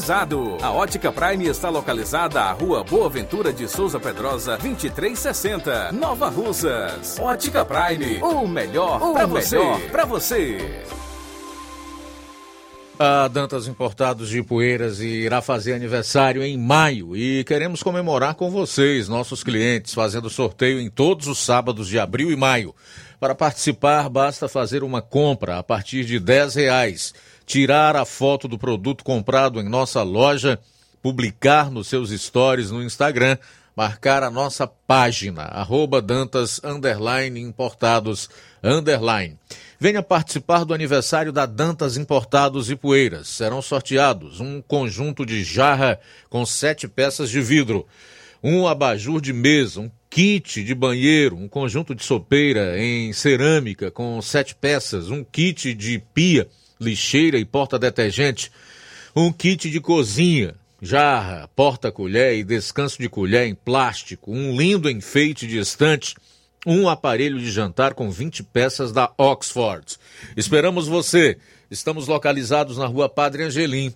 A Ótica Prime está localizada à Rua Boa Ventura de Souza Pedrosa, 2360, Nova Russas. Ótica Prime, o melhor para você. Para você. A Dantas Importados de Poeiras irá fazer aniversário em maio e queremos comemorar com vocês, nossos clientes, fazendo sorteio em todos os sábados de abril e maio. Para participar, basta fazer uma compra a partir de 10 reais, tirar a foto do produto comprado em nossa loja, publicar nos seus stories no Instagram, marcar a nossa página, arroba Dantas underline importados underline. Venha participar do aniversário da Dantas Importados e Poeiras. Serão sorteados um conjunto de jarra com sete peças de vidro, um abajur de mesa, um kit de banheiro, um conjunto de sopeira em cerâmica com sete peças, um kit de pia, lixeira e porta-detergente, um kit de cozinha, jarra, porta-colher e descanso de colher em plástico, um lindo enfeite de estante, um aparelho de jantar com 20 peças da Oxford. Esperamos você. Estamos localizados na rua Padre Angelim,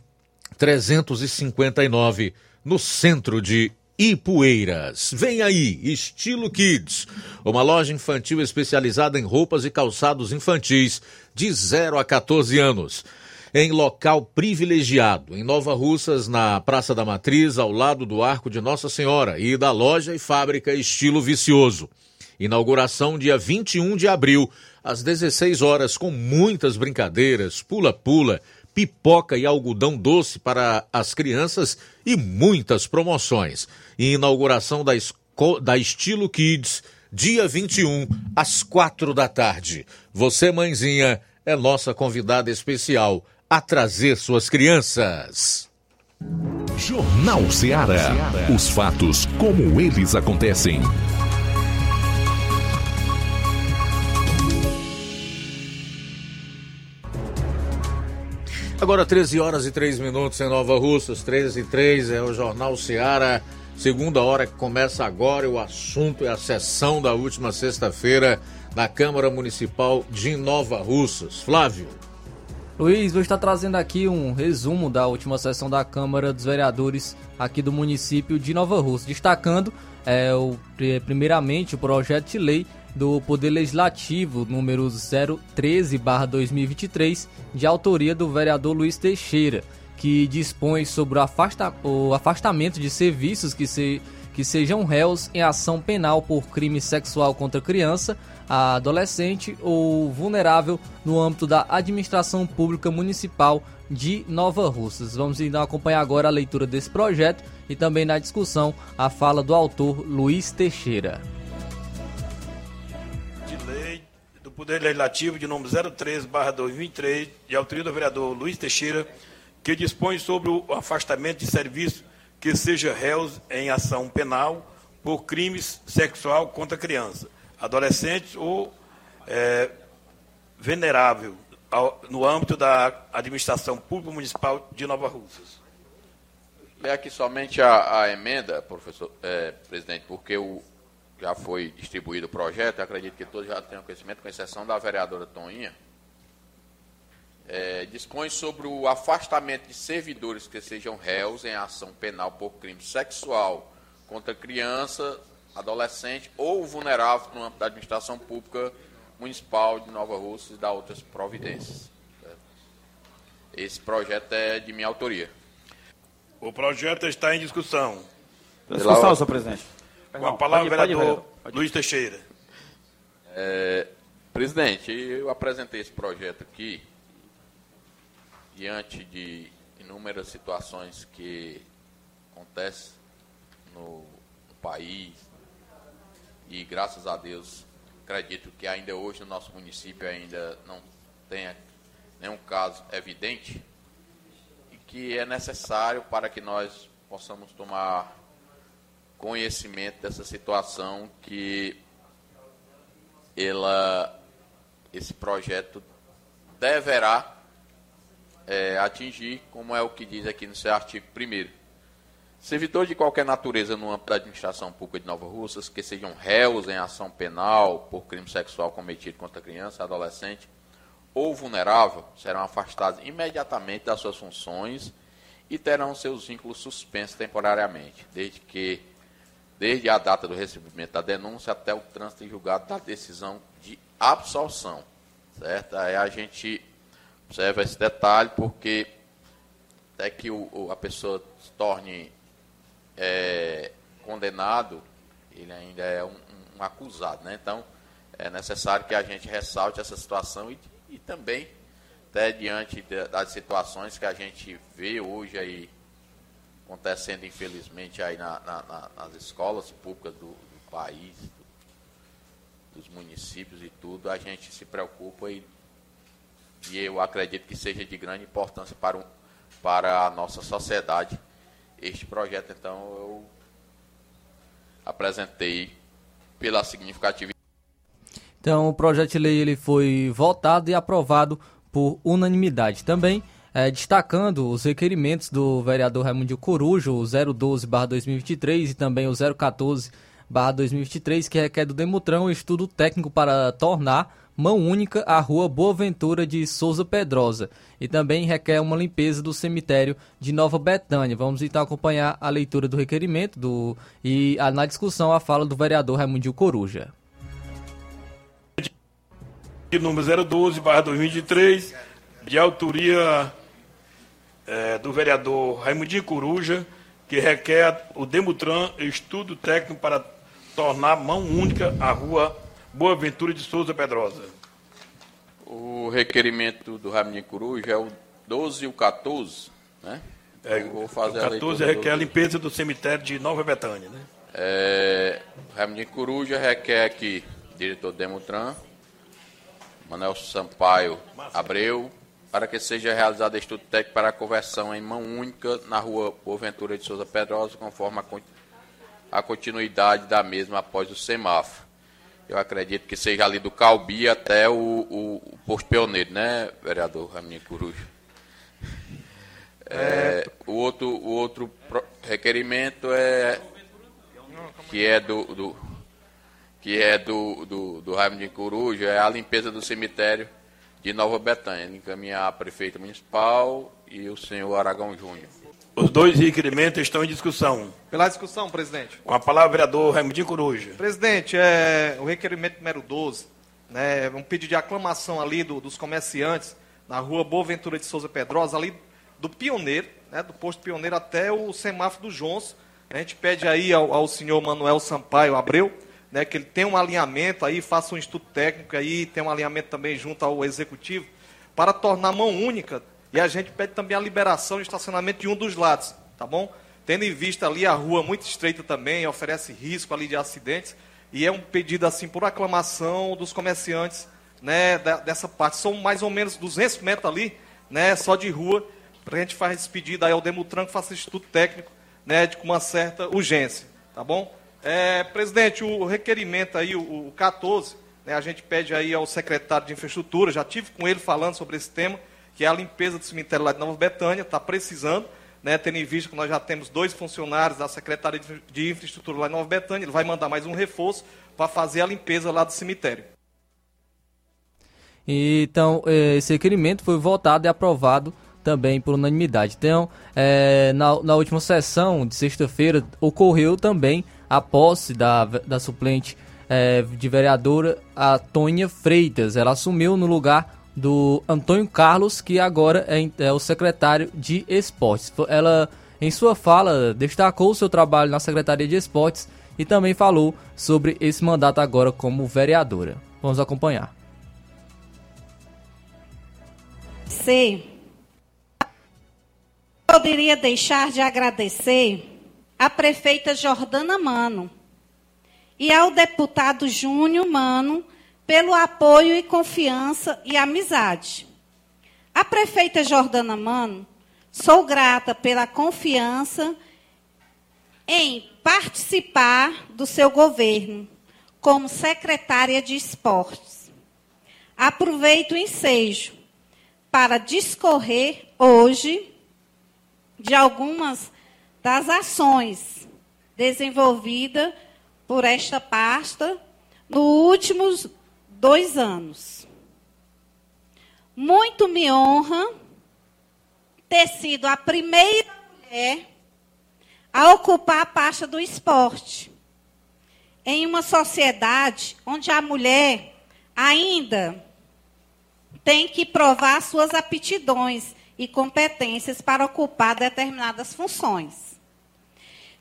359, no centro de Ipueiras. Vem aí, Estilo Kids, uma loja infantil especializada em roupas e calçados infantis de 0 a 14 anos. Em local privilegiado, em Nova Russas, na Praça da Matriz, ao lado do Arco de Nossa Senhora e da loja e fábrica Estilo Vicioso. Inauguração dia 21 de abril, às 16 horas, com muitas brincadeiras, pula-pula, pipoca e algodão doce para as crianças e muitas promoções. E inauguração da, esco... da Estilo Kids, dia 21, às 4 da tarde. Você, mãezinha, é nossa convidada especial a trazer suas crianças. Jornal Ceará. Os fatos como eles acontecem. Agora 13 horas e 3 minutos em Nova Russas, 13 e 3 é o Jornal Seara, segunda hora que começa agora. O assunto é a sessão da última sexta-feira da Câmara Municipal de Nova Russas. Flávio. Luiz, vou estar trazendo aqui um resumo da última sessão da Câmara dos Vereadores aqui do município de Nova Russa, destacando é, o, primeiramente o projeto de lei do Poder Legislativo número 013/2023, de autoria do vereador Luiz Teixeira, que dispõe sobre o, afasta o afastamento de serviços que, se, que sejam réus em ação penal por crime sexual contra criança, adolescente ou vulnerável no âmbito da administração pública municipal de Nova Russas. Vamos então acompanhar agora a leitura desse projeto e também na discussão a fala do autor Luiz Teixeira. Poder Legislativo de número 013/2023, de autoria do vereador Luiz Teixeira, que dispõe sobre o afastamento de serviço que seja réus em ação penal por crimes sexual contra criança, adolescentes ou é, venerável ao, no âmbito da administração pública municipal de Nova Russas. É aqui somente a, a emenda, professor é, presidente, porque o, já foi distribuído o projeto, acredito que todos já tenham conhecimento, com exceção da vereadora Toninha, é, dispõe sobre o afastamento de servidores que sejam réus em ação penal por crime sexual contra criança, adolescente ou vulnerável no âmbito da administração pública municipal de Nova Rússia e da outras providências. Esse projeto é de minha autoria. O projeto está em discussão. Discussão, senhor presidente. Com a palavra, pode, vereador pode, pode. Luiz Teixeira. É, presidente, eu apresentei esse projeto aqui diante de inúmeras situações que acontecem no, no país e graças a Deus acredito que ainda hoje no nosso município ainda não tenha nenhum caso evidente e que é necessário para que nós possamos tomar conhecimento dessa situação que ela, esse projeto deverá é, atingir, como é o que diz aqui no seu artigo 1 Servidor de qualquer natureza no âmbito da administração pública de Nova Russas, que sejam réus em ação penal por crime sexual cometido contra criança, adolescente ou vulnerável, serão afastados imediatamente das suas funções e terão seus vínculos suspensos temporariamente, desde que desde a data do recebimento da denúncia até o trânsito em julgado da decisão de absolução. Certo? Aí a gente observa esse detalhe porque até que o, a pessoa se torne é, condenado, ele ainda é um, um, acusado. Né? Então, é necessário que a gente ressalte essa situação e, e também, até diante de, das situações que a gente vê hoje aí acontecendo, infelizmente, aí na, na, nas escolas públicas do, do país, do, dos municípios e tudo, a gente se preocupa e, e eu acredito que seja de grande importância para, um, para a nossa sociedade este projeto. Então, eu apresentei pela significativa. Então, o projeto de lei ele foi votado e aprovado por unanimidade. Também é, destacando os requerimentos do vereador Raimundo Corujo, o 012-2023 e também o 014 2023, que requer do Demutran um estudo técnico para tornar mão única à rua Boa Ventura de Souza Pedrosa e também requer uma limpeza do cemitério de Nova Betânia. Vamos então acompanhar a leitura do requerimento do, e a, na discussão a fala do vereador Raimundinho Coruja. Número 012, barra 2023, de autoria é, do vereador Raimundinho Coruja, que requer o Demutran estudo técnico para tornar mão única a rua Boa Ventura de Souza Pedrosa. O requerimento do Raimundinho Coruja é o 12 e o 14, né? É, vou fazer o 14 a requer a limpeza do cemitério de Nova Betânia, né? É, Coruja requer que diretor Demutran, Manuel Sampaio Abreu, para que seja realizado estudo técnico para a conversão em mão única na rua Boaventura de Souza Pedrosa, conforme a, a continuidade da mesma após o semáforo. Eu acredito que seja ali do Calbi até o, o, o posto pioneiro, né, vereador Raminho Coruja? É, o outro, o outro requerimento é que é do, do que é do, do, do Raimundo Coruja, é a limpeza do cemitério de Nova Betânia, encaminhar a prefeita municipal e o senhor Aragão Júnior. Os dois requerimentos estão em discussão. Pela discussão, presidente. Com a palavra, vereador Raimundinho Coruja. Presidente, é, o requerimento número 12, né, um pedido de aclamação ali do, dos comerciantes na rua Boa Ventura de Souza Pedrosa, ali do Pioneiro, né, do posto Pioneiro até o semáforo do Jons. A gente pede aí ao, ao senhor Manuel Sampaio Abreu, né, que ele tenha um alinhamento aí, faça um estudo técnico aí, tem um alinhamento também junto ao executivo, para tornar mão única. E a gente pede também a liberação de estacionamento de um dos lados, tá bom? Tendo em vista ali a rua muito estreita também, oferece risco ali de acidentes, e é um pedido assim por aclamação dos comerciantes, né, dessa parte. São mais ou menos 200 metros ali, né, só de rua, para a gente fazer esse pedido aí ao Demutran que faça estudo técnico, né, de, com uma certa urgência, tá bom? É, presidente, o requerimento aí, o, o 14, né, a gente pede aí ao secretário de Infraestrutura, já tive com ele falando sobre esse tema, que é a limpeza do cemitério lá de Nova Betânia, está precisando, né, tendo em vista que nós já temos dois funcionários da Secretaria de Infraestrutura lá em Nova Betânia, ele vai mandar mais um reforço para fazer a limpeza lá do cemitério. Então, é, esse requerimento foi votado e aprovado também por unanimidade. Então, é, na, na última sessão de sexta-feira, ocorreu também a posse da, da suplente é, de vereadora, a Tônia Freitas. Ela assumiu no lugar do Antônio Carlos, que agora é, é o secretário de esportes. Ela, em sua fala, destacou o seu trabalho na Secretaria de Esportes e também falou sobre esse mandato agora como vereadora. Vamos acompanhar. Sim. Poderia deixar de agradecer à prefeita Jordana Mano e ao deputado Júnior Mano pelo apoio e confiança e amizade. A prefeita Jordana Mano, sou grata pela confiança em participar do seu governo como secretária de esportes. Aproveito o ensejo para discorrer hoje de algumas das ações desenvolvidas por esta pasta nos últimos dois anos. Muito me honra ter sido a primeira mulher a ocupar a pasta do esporte. Em uma sociedade onde a mulher ainda tem que provar suas aptidões e competências para ocupar determinadas funções.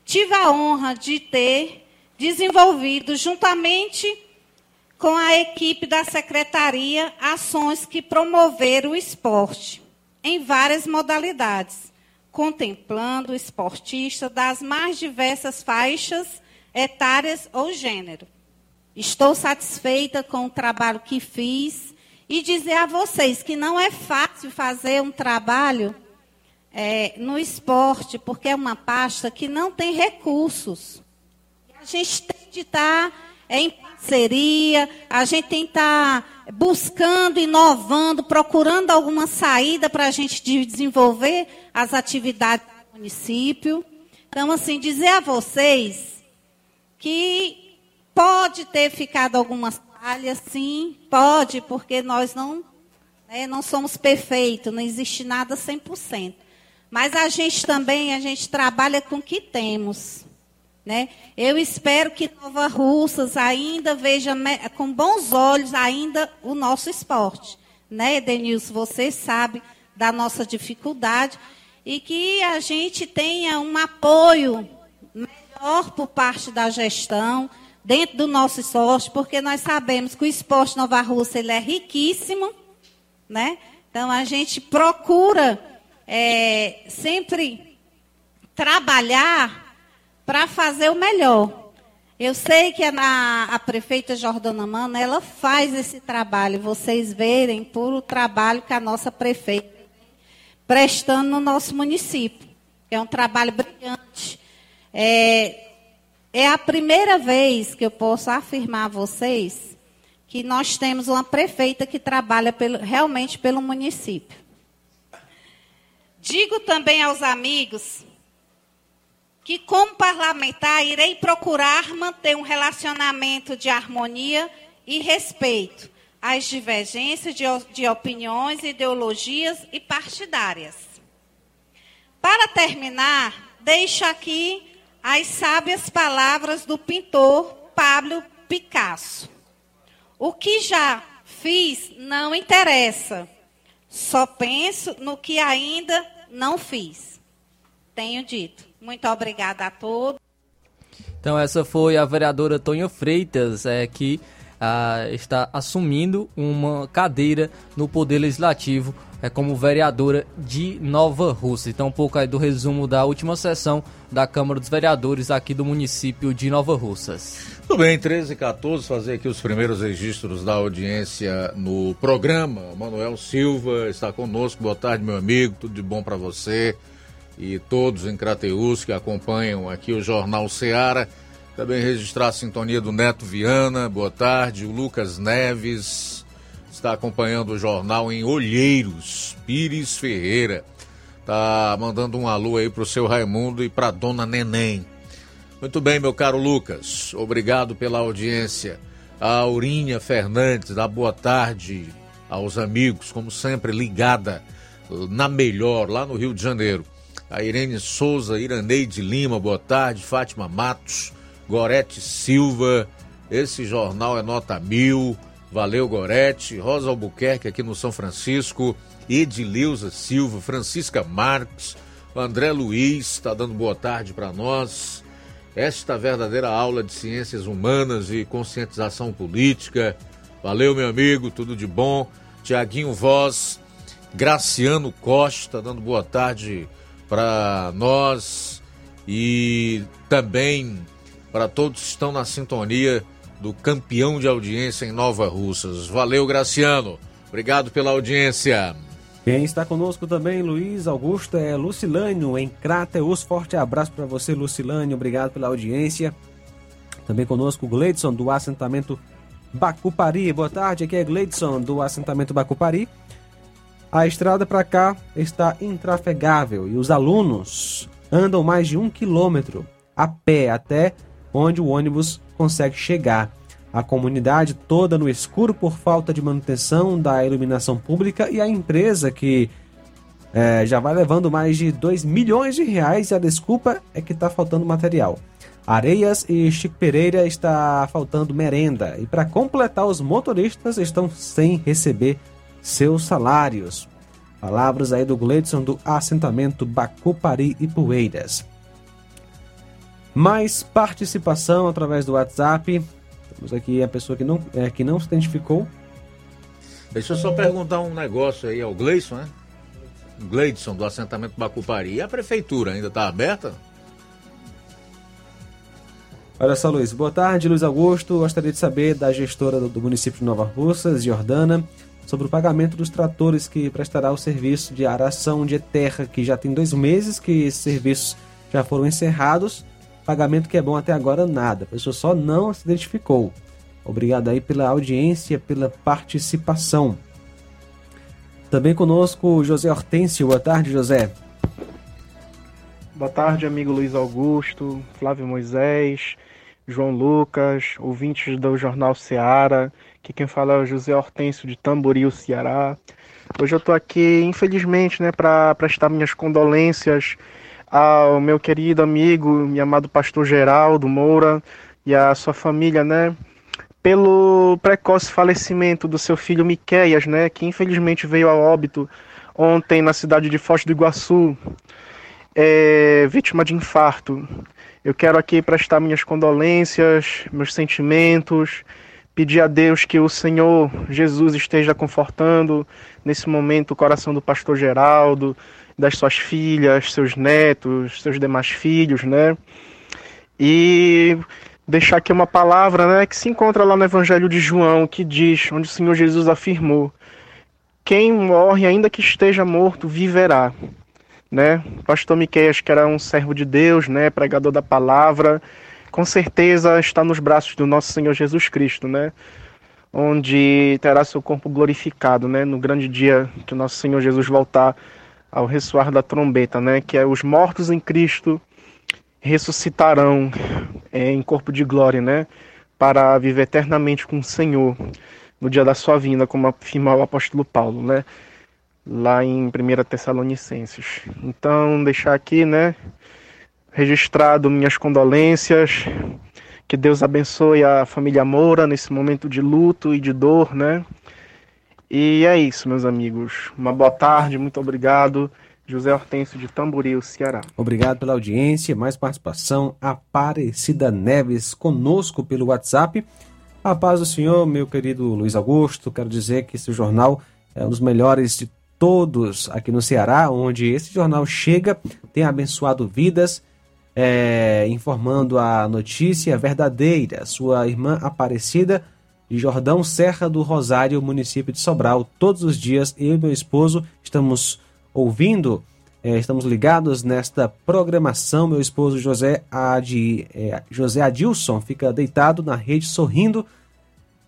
Tive a honra de ter desenvolvido, juntamente com a equipe da secretaria, ações que promoveram o esporte em várias modalidades, contemplando o esportista das mais diversas faixas etárias ou gênero. Estou satisfeita com o trabalho que fiz e dizer a vocês que não é fácil fazer um trabalho é, no esporte, porque é uma pasta que não tem recursos. A gente tem de estar em parceria, a gente tem que estar buscando, inovando, procurando alguma saída para a gente desenvolver as atividades do município. Então, assim, dizer a vocês que pode ter ficado algumas Trabalha sim, pode, porque nós não, né, não somos perfeitos, não existe nada 100%. Mas a gente também, a gente trabalha com o que temos. Né? Eu espero que Nova Russas ainda veja com bons olhos ainda o nosso esporte. Né, Denilson? Você sabe da nossa dificuldade e que a gente tenha um apoio melhor por parte da gestão, dentro do nosso esporte, porque nós sabemos que o esporte Nova Russa ele é riquíssimo, né? Então a gente procura é, sempre trabalhar para fazer o melhor. Eu sei que a, a, prefeita Jordana Mano, ela faz esse trabalho, vocês verem por o trabalho que a nossa prefeita prestando no nosso município. É um trabalho brilhante. É, é a primeira vez que eu posso afirmar a vocês que nós temos uma prefeita que trabalha pelo, realmente pelo município. Digo também aos amigos que, como parlamentar, irei procurar manter um relacionamento de harmonia e respeito às divergências de, de opiniões, ideologias e partidárias. Para terminar, deixo aqui as sábias palavras do pintor Pablo Picasso. O que já fiz não interessa, só penso no que ainda não fiz. Tenho dito. Muito obrigada a todos. Então, essa foi a vereadora Tonha Freitas, é, que ah, está assumindo uma cadeira no Poder Legislativo é, como vereadora de Nova Rússia. Então, um pouco aí do resumo da última sessão da Câmara dos Vereadores aqui do município de Nova Russas. Tudo bem, 13 e 14, fazer aqui os primeiros registros da audiência no programa. Manuel Silva está conosco. Boa tarde, meu amigo. Tudo de bom para você e todos em Crateus que acompanham aqui o Jornal Seara. Também registrar a sintonia do Neto Viana. Boa tarde. O Lucas Neves está acompanhando o jornal em Olheiros. Pires Ferreira. Tá mandando um alô aí pro seu Raimundo e pra dona Neném. Muito bem, meu caro Lucas. Obrigado pela audiência. A Aurinha Fernandes, dá boa tarde aos amigos, como sempre, ligada na melhor, lá no Rio de Janeiro. A Irene Souza, Iraneide Lima, boa tarde. Fátima Matos, Gorete Silva. Esse jornal é nota mil. Valeu, Gorete. Rosa Albuquerque aqui no São Francisco. Edileuza Silva, Francisca Marques, André Luiz está dando boa tarde para nós. Esta verdadeira aula de ciências humanas e conscientização política. Valeu, meu amigo, tudo de bom. Tiaguinho Voz, Graciano Costa, dando boa tarde para nós e também para todos que estão na sintonia do campeão de audiência em Nova Russas. Valeu, Graciano. Obrigado pela audiência. Quem está conosco também, Luiz Augusto, é Lucilânio, em Crateus. Forte abraço para você, Lucilânio. Obrigado pela audiência. Também conosco, Gleidson, do assentamento Bacupari. Boa tarde, aqui é Gleidson, do assentamento Bacupari. A estrada para cá está intrafegável e os alunos andam mais de um quilômetro a pé até onde o ônibus consegue chegar a comunidade toda no escuro por falta de manutenção da iluminação pública e a empresa que é, já vai levando mais de 2 milhões de reais e a desculpa é que está faltando material. Areias e Chico Pereira está faltando merenda e para completar os motoristas estão sem receber seus salários. Palavras aí do Gleidson do assentamento Bacupari e Poeiras. Mais participação através do WhatsApp temos aqui a pessoa que não, é, que não se identificou. Deixa eu só perguntar um negócio aí ao Gleison, né? Gleidson, do assentamento Bacupari. E a prefeitura ainda está aberta? Olha só, Luiz. Boa tarde, Luiz Augusto. Gostaria de saber da gestora do, do município de Nova Russas, Jordana, sobre o pagamento dos tratores que prestará o serviço de aração de terra, que já tem dois meses que esses serviços já foram encerrados Pagamento que é bom até agora, nada. A pessoa só não se identificou. Obrigado aí pela audiência, pela participação. Também conosco José Hortêncio. Boa tarde, José. Boa tarde, amigo Luiz Augusto, Flávio Moisés, João Lucas, ouvintes do Jornal Seara. Aqui quem fala é o José Hortêncio de Tamboril, Ceará. Hoje eu estou aqui, infelizmente, né, para prestar minhas condolências ao meu querido amigo e amado pastor Geraldo Moura e à sua família, né, pelo precoce falecimento do seu filho Miqueias, né, que infelizmente veio a óbito ontem na cidade de Foz do Iguaçu, é, vítima de infarto. Eu quero aqui prestar minhas condolências, meus sentimentos, pedir a Deus que o Senhor Jesus esteja confortando nesse momento o coração do pastor Geraldo, das suas filhas, seus netos, seus demais filhos, né? E deixar aqui uma palavra né, que se encontra lá no Evangelho de João, que diz, onde o Senhor Jesus afirmou: Quem morre, ainda que esteja morto, viverá. Né? Pastor Miqueias, que era um servo de Deus, né, pregador da palavra, com certeza está nos braços do nosso Senhor Jesus Cristo, né? Onde terá seu corpo glorificado, né? No grande dia que o nosso Senhor Jesus voltar ao ressoar da trombeta, né? Que é os mortos em Cristo ressuscitarão é, em corpo de glória, né? Para viver eternamente com o Senhor no dia da sua vinda, como afirma o apóstolo Paulo, né? Lá em 1 Tessalonicenses. Então, deixar aqui, né? Registrado minhas condolências. Que Deus abençoe a família Moura nesse momento de luto e de dor, né? E é isso, meus amigos. Uma boa tarde, muito obrigado. José Hortêncio de Tamboril, Ceará. Obrigado pela audiência, mais participação. Aparecida Neves conosco pelo WhatsApp. A paz do Senhor, meu querido Luiz Augusto. Quero dizer que esse jornal é um dos melhores de todos aqui no Ceará, onde esse jornal chega, tem abençoado vidas, é, informando a notícia verdadeira. Sua irmã Aparecida de Jordão Serra do Rosário, município de Sobral. Todos os dias, eu e meu esposo estamos ouvindo, é, estamos ligados nesta programação. Meu esposo José, Adi, é, José Adilson fica deitado na rede sorrindo.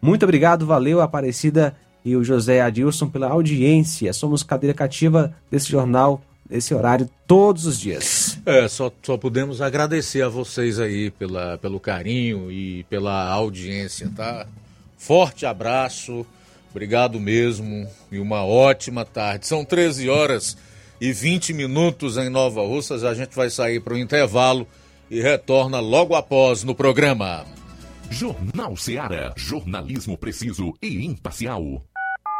Muito obrigado, valeu, Aparecida e o José Adilson pela audiência. Somos cadeira cativa desse jornal, nesse horário, todos os dias. É, só, só podemos agradecer a vocês aí pela, pelo carinho e pela audiência, tá? Forte abraço. Obrigado mesmo e uma ótima tarde. São 13 horas e 20 minutos em Nova Russas. A gente vai sair para o intervalo e retorna logo após no programa. Jornal Seara. Jornalismo preciso e imparcial.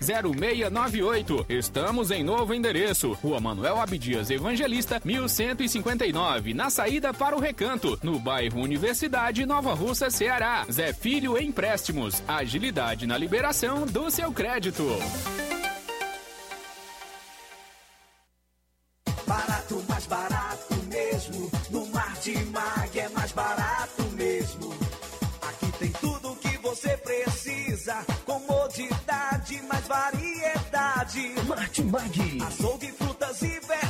0698. Estamos em novo endereço. Rua Manuel Abdias Evangelista, 1159, na saída para o Recanto, no bairro Universidade, Nova Russa, Ceará. Zé Filho Empréstimos. Agilidade na liberação do seu crédito. Barato, mais barato Martimag. Açougue, frutas e verduras.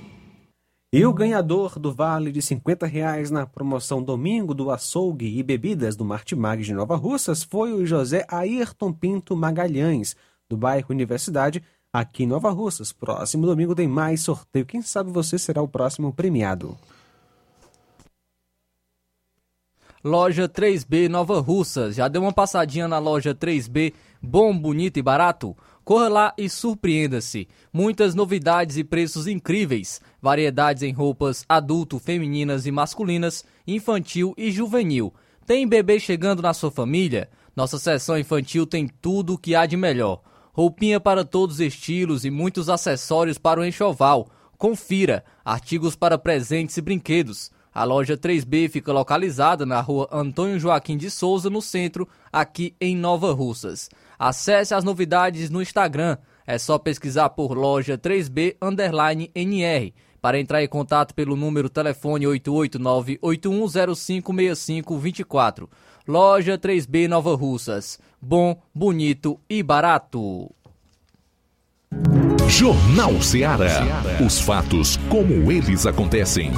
E o ganhador do vale de 50 reais na promoção Domingo do Açougue e Bebidas do Martimag de Nova Russas foi o José Ayrton Pinto Magalhães, do bairro Universidade, aqui em Nova Russas. Próximo domingo tem mais sorteio. Quem sabe você será o próximo premiado. Loja 3B Nova Russas. Já deu uma passadinha na loja 3B, bom, bonito e barato? Corra lá e surpreenda-se. Muitas novidades e preços incríveis. Variedades em roupas adulto, femininas e masculinas, infantil e juvenil. Tem bebê chegando na sua família? Nossa seção infantil tem tudo o que há de melhor. Roupinha para todos os estilos e muitos acessórios para o enxoval. Confira, artigos para presentes e brinquedos. A loja 3B fica localizada na rua Antônio Joaquim de Souza, no centro, aqui em Nova Russas. Acesse as novidades no Instagram. É só pesquisar por loja 3B underline NR. Para entrar em contato pelo número telefone 889-8105-6524. Loja 3B Nova Russas. Bom, bonito e barato. Jornal Ceará. Os fatos como eles acontecem.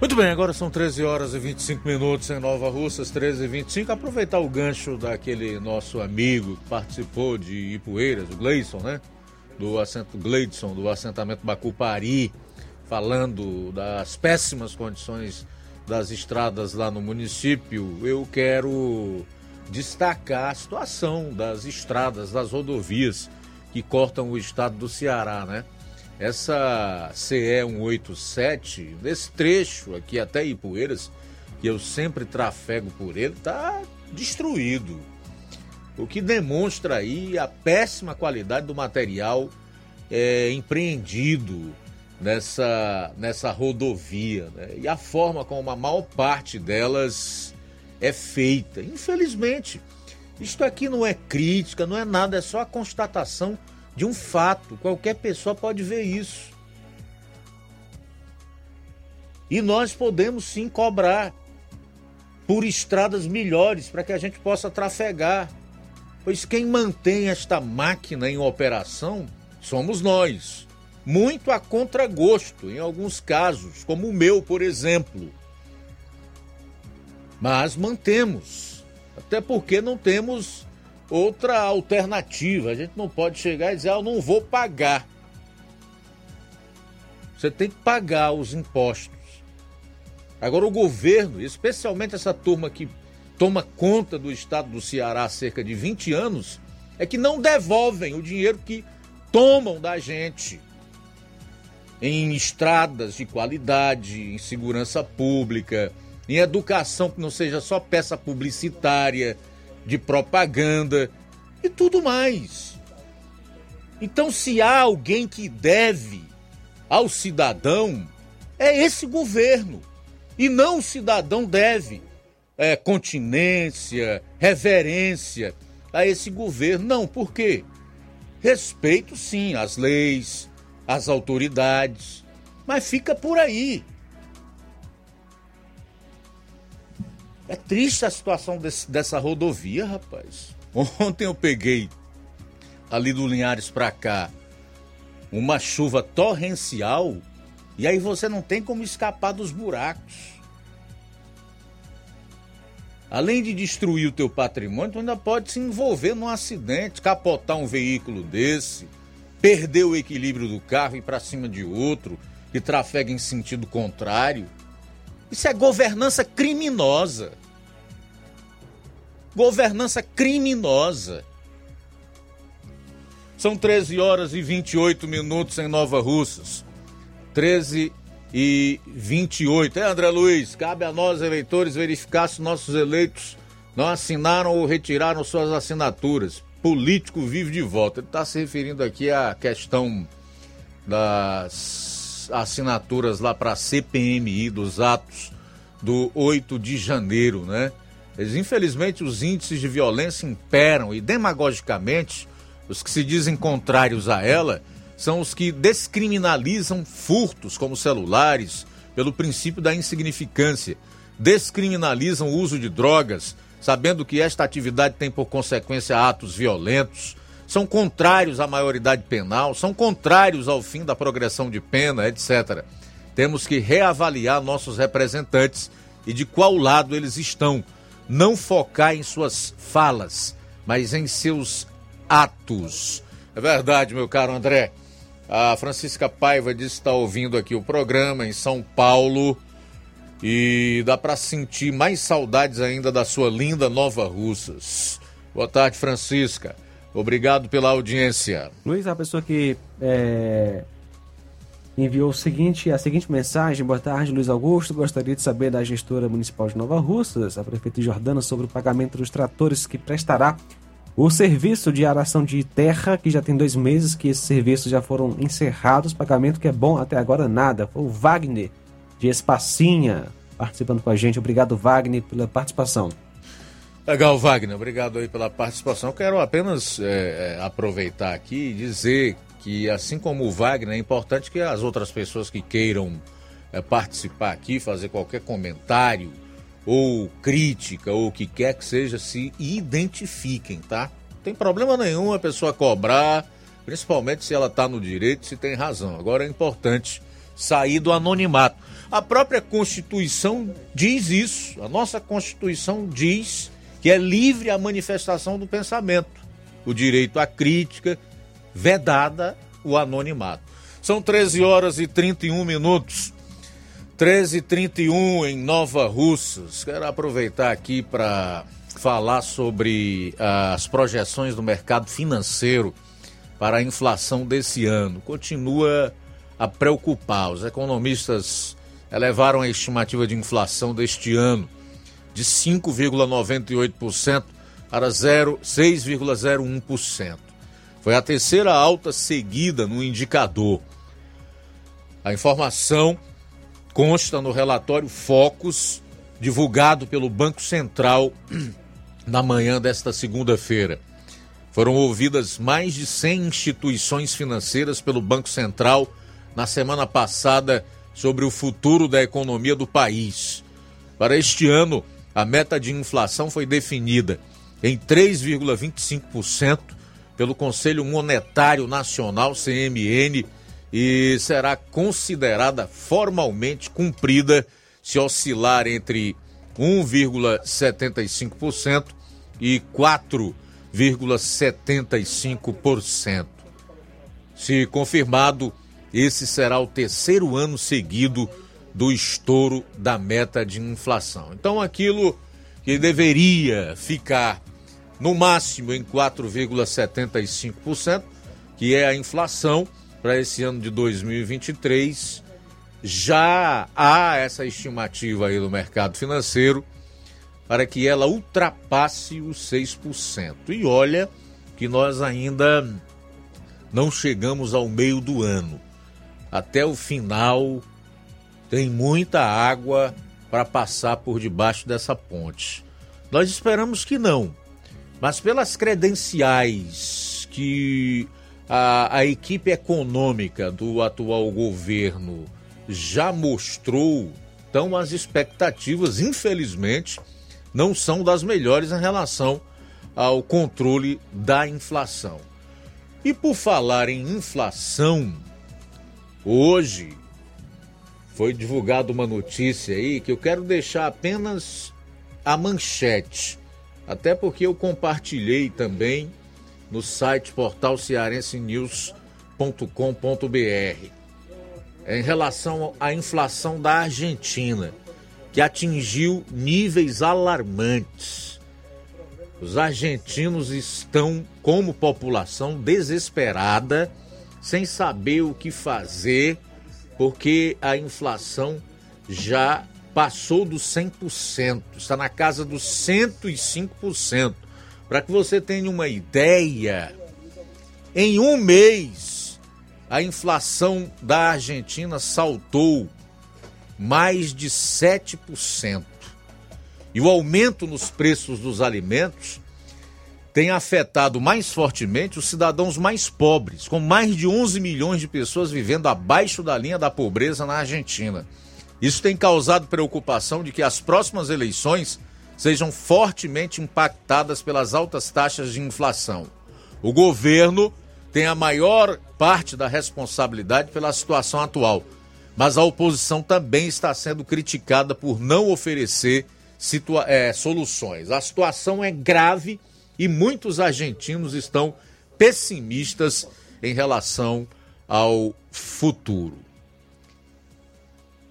Muito bem, agora são 13 horas e 25 minutos em Nova Russas, 13 e 25. Aproveitar o gancho daquele nosso amigo que participou de Ipueiras, o Gleison, né? Do assento Gleidson, do assentamento Bacupari, falando das péssimas condições das estradas lá no município. Eu quero destacar a situação das estradas, das rodovias que cortam o estado do Ceará, né? Essa CE 187, nesse trecho aqui até Ipueiras, que eu sempre trafego por ele, está destruído. O que demonstra aí a péssima qualidade do material é, empreendido nessa, nessa rodovia né? e a forma como a maior parte delas é feita. Infelizmente, isto aqui não é crítica, não é nada, é só a constatação de um fato. Qualquer pessoa pode ver isso. E nós podemos sim cobrar por estradas melhores para que a gente possa trafegar. Pois quem mantém esta máquina em operação somos nós. Muito a contragosto, em alguns casos, como o meu, por exemplo. Mas mantemos. Até porque não temos outra alternativa. A gente não pode chegar e dizer, ah, eu não vou pagar. Você tem que pagar os impostos. Agora, o governo, especialmente essa turma que toma conta do estado do Ceará há cerca de 20 anos, é que não devolvem o dinheiro que tomam da gente em estradas de qualidade, em segurança pública, em educação que não seja só peça publicitária de propaganda e tudo mais. Então, se há alguém que deve ao cidadão, é esse governo. E não o cidadão deve é, continência, reverência a esse governo. Não, por quê? Respeito sim às leis, às autoridades, mas fica por aí. É triste a situação desse, dessa rodovia, rapaz. Ontem eu peguei ali do Linhares para cá uma chuva torrencial e aí você não tem como escapar dos buracos. Além de destruir o teu patrimônio, tu ainda pode se envolver num acidente, capotar um veículo desse, perder o equilíbrio do carro e para cima de outro que trafega em sentido contrário. Isso é governança criminosa. Governança criminosa. São 13 horas e 28 minutos em Nova Russas. 13 e 28. É, André Luiz, cabe a nós, eleitores, verificar se nossos eleitos não assinaram ou retiraram suas assinaturas. Político vive de volta. Ele está se referindo aqui à questão das assinaturas lá para a CPMI, dos atos do 8 de janeiro, né? Infelizmente, os índices de violência imperam e, demagogicamente, os que se dizem contrários a ela são os que descriminalizam furtos como celulares pelo princípio da insignificância, descriminalizam o uso de drogas, sabendo que esta atividade tem por consequência atos violentos, são contrários à maioridade penal, são contrários ao fim da progressão de pena, etc. Temos que reavaliar nossos representantes e de qual lado eles estão. Não focar em suas falas, mas em seus atos. É verdade, meu caro André. A Francisca Paiva disse que está ouvindo aqui o programa em São Paulo e dá para sentir mais saudades ainda da sua linda Nova Russas. Boa tarde, Francisca. Obrigado pela audiência. Luiz, a pessoa que é, enviou o seguinte, a seguinte mensagem. Boa tarde, Luiz Augusto. Gostaria de saber da gestora municipal de Nova Russas, a prefeita Jordana, sobre o pagamento dos tratores que prestará o serviço de aração de terra, que já tem dois meses que esses serviços já foram encerrados, pagamento que é bom até agora nada. Foi o Wagner, de Espacinha, participando com a gente. Obrigado, Wagner, pela participação. Legal, Wagner. Obrigado aí pela participação. Quero apenas é, aproveitar aqui e dizer que, assim como o Wagner, é importante que as outras pessoas que queiram é, participar aqui, fazer qualquer comentário, ou crítica, ou o que quer que seja, se identifiquem, tá? Não tem problema nenhum a pessoa cobrar, principalmente se ela está no direito, se tem razão. Agora é importante sair do anonimato. A própria Constituição diz isso. A nossa Constituição diz que é livre a manifestação do pensamento, o direito à crítica, vedada o anonimato. São 13 horas e 31 minutos. 13h31 em Nova Russas. Quero aproveitar aqui para falar sobre as projeções do mercado financeiro para a inflação desse ano. Continua a preocupar. Os economistas elevaram a estimativa de inflação deste ano de 5,98% para 6,01%. Foi a terceira alta seguida no indicador. A informação consta no relatório Focus, divulgado pelo Banco Central na manhã desta segunda-feira. Foram ouvidas mais de 100 instituições financeiras pelo Banco Central na semana passada sobre o futuro da economia do país. Para este ano, a meta de inflação foi definida em 3,25% pelo Conselho Monetário Nacional, CMN, e será considerada formalmente cumprida se oscilar entre 1,75% e 4,75%. Se confirmado, esse será o terceiro ano seguido do estouro da meta de inflação. Então, aquilo que deveria ficar no máximo em 4,75%, que é a inflação, para esse ano de 2023, já há essa estimativa aí do mercado financeiro para que ela ultrapasse os 6%. E olha que nós ainda não chegamos ao meio do ano. Até o final tem muita água para passar por debaixo dessa ponte. Nós esperamos que não, mas pelas credenciais que a, a equipe econômica do atual governo já mostrou, então as expectativas, infelizmente, não são das melhores em relação ao controle da inflação. E por falar em inflação, hoje foi divulgada uma notícia aí que eu quero deixar apenas a manchete, até porque eu compartilhei também no site portal cearensenews.com.br em relação à inflação da Argentina, que atingiu níveis alarmantes. Os argentinos estão, como população, desesperada, sem saber o que fazer, porque a inflação já passou dos 100%, está na casa dos 105%. Para que você tenha uma ideia, em um mês a inflação da Argentina saltou mais de 7%. E o aumento nos preços dos alimentos tem afetado mais fortemente os cidadãos mais pobres, com mais de 11 milhões de pessoas vivendo abaixo da linha da pobreza na Argentina. Isso tem causado preocupação de que as próximas eleições sejam fortemente impactadas pelas altas taxas de inflação. O governo tem a maior parte da responsabilidade pela situação atual, mas a oposição também está sendo criticada por não oferecer é, soluções. A situação é grave e muitos argentinos estão pessimistas em relação ao futuro.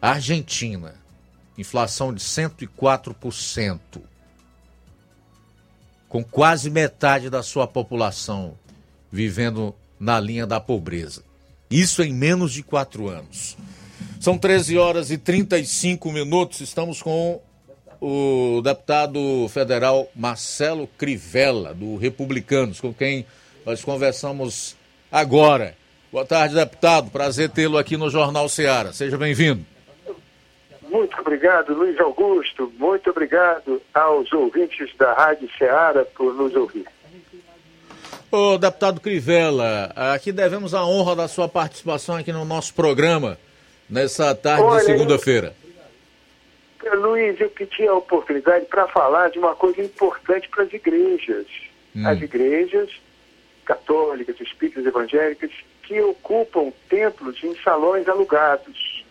Argentina inflação de 104%, com quase metade da sua população vivendo na linha da pobreza. Isso em menos de quatro anos. São 13 horas e 35 minutos. Estamos com o deputado federal Marcelo Crivella, do Republicanos, com quem nós conversamos agora. Boa tarde, deputado. Prazer tê-lo aqui no Jornal Seara. Seja bem-vindo. Muito obrigado, Luiz Augusto. Muito obrigado aos ouvintes da Rádio Ceará por nos ouvir. Ô, deputado Crivella, aqui devemos a honra da sua participação aqui no nosso programa nessa tarde Olha, de segunda-feira. Luiz, eu pedi a oportunidade para falar de uma coisa importante para as igrejas. Hum. As igrejas católicas, espíritas evangélicas, que ocupam templos em salões alugados.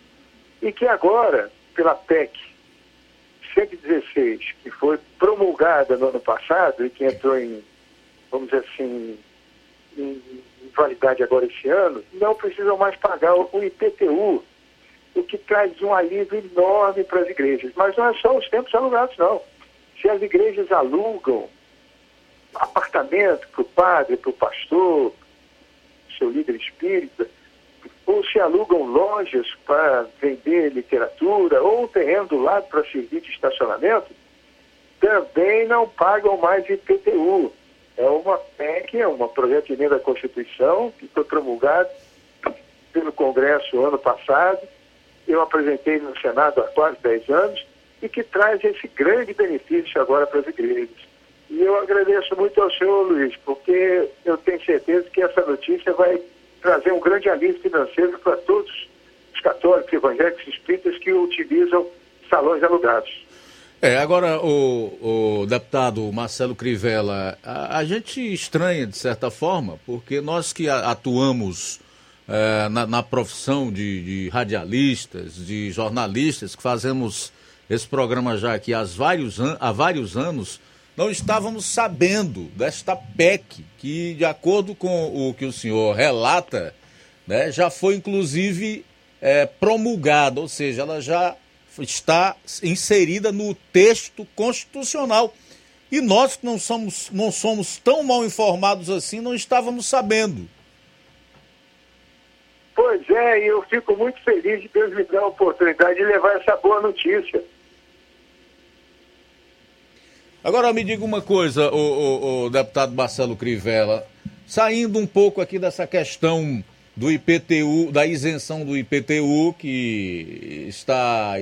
E que agora pela PEC 116, que foi promulgada no ano passado e que entrou em, vamos dizer assim, em, validade agora esse ano, não precisam mais pagar o IPTU, o que traz um alívio enorme para as igrejas. Mas não é só os tempos alugados, não. Se as igrejas alugam apartamento para o padre, para o pastor, seu líder espírita, ou se alugam lojas para vender literatura, ou terreno do lado para servir de estacionamento, também não pagam mais IPTU. É uma PEC, é um projeto de lei da Constituição, que foi promulgado pelo Congresso ano passado, eu apresentei no Senado há quase 10 anos, e que traz esse grande benefício agora para as igrejas. E eu agradeço muito ao senhor, Luiz, porque eu tenho certeza que essa notícia vai trazer um grande alívio financeiro para todos os católicos, evangélicos, espíritas que utilizam salões alugados. É, agora, o, o deputado Marcelo Crivella, a, a, gente estranha, de certa forma, porque nós que atuamos é, na, na, profissão de, de, radialistas, de jornalistas, que fazemos esse programa já aqui há vários, há vários anos, não estávamos sabendo desta PEC, que, de acordo com o que o senhor relata, né, já foi inclusive é, promulgada, ou seja, ela já está inserida no texto constitucional. E nós que não somos, não somos tão mal informados assim, não estávamos sabendo. Pois é, e eu fico muito feliz de Deus me dar a oportunidade de levar essa boa notícia. Agora me diga uma coisa, o, o, o deputado Marcelo Crivella, saindo um pouco aqui dessa questão do IPTU, da isenção do IPTU, que está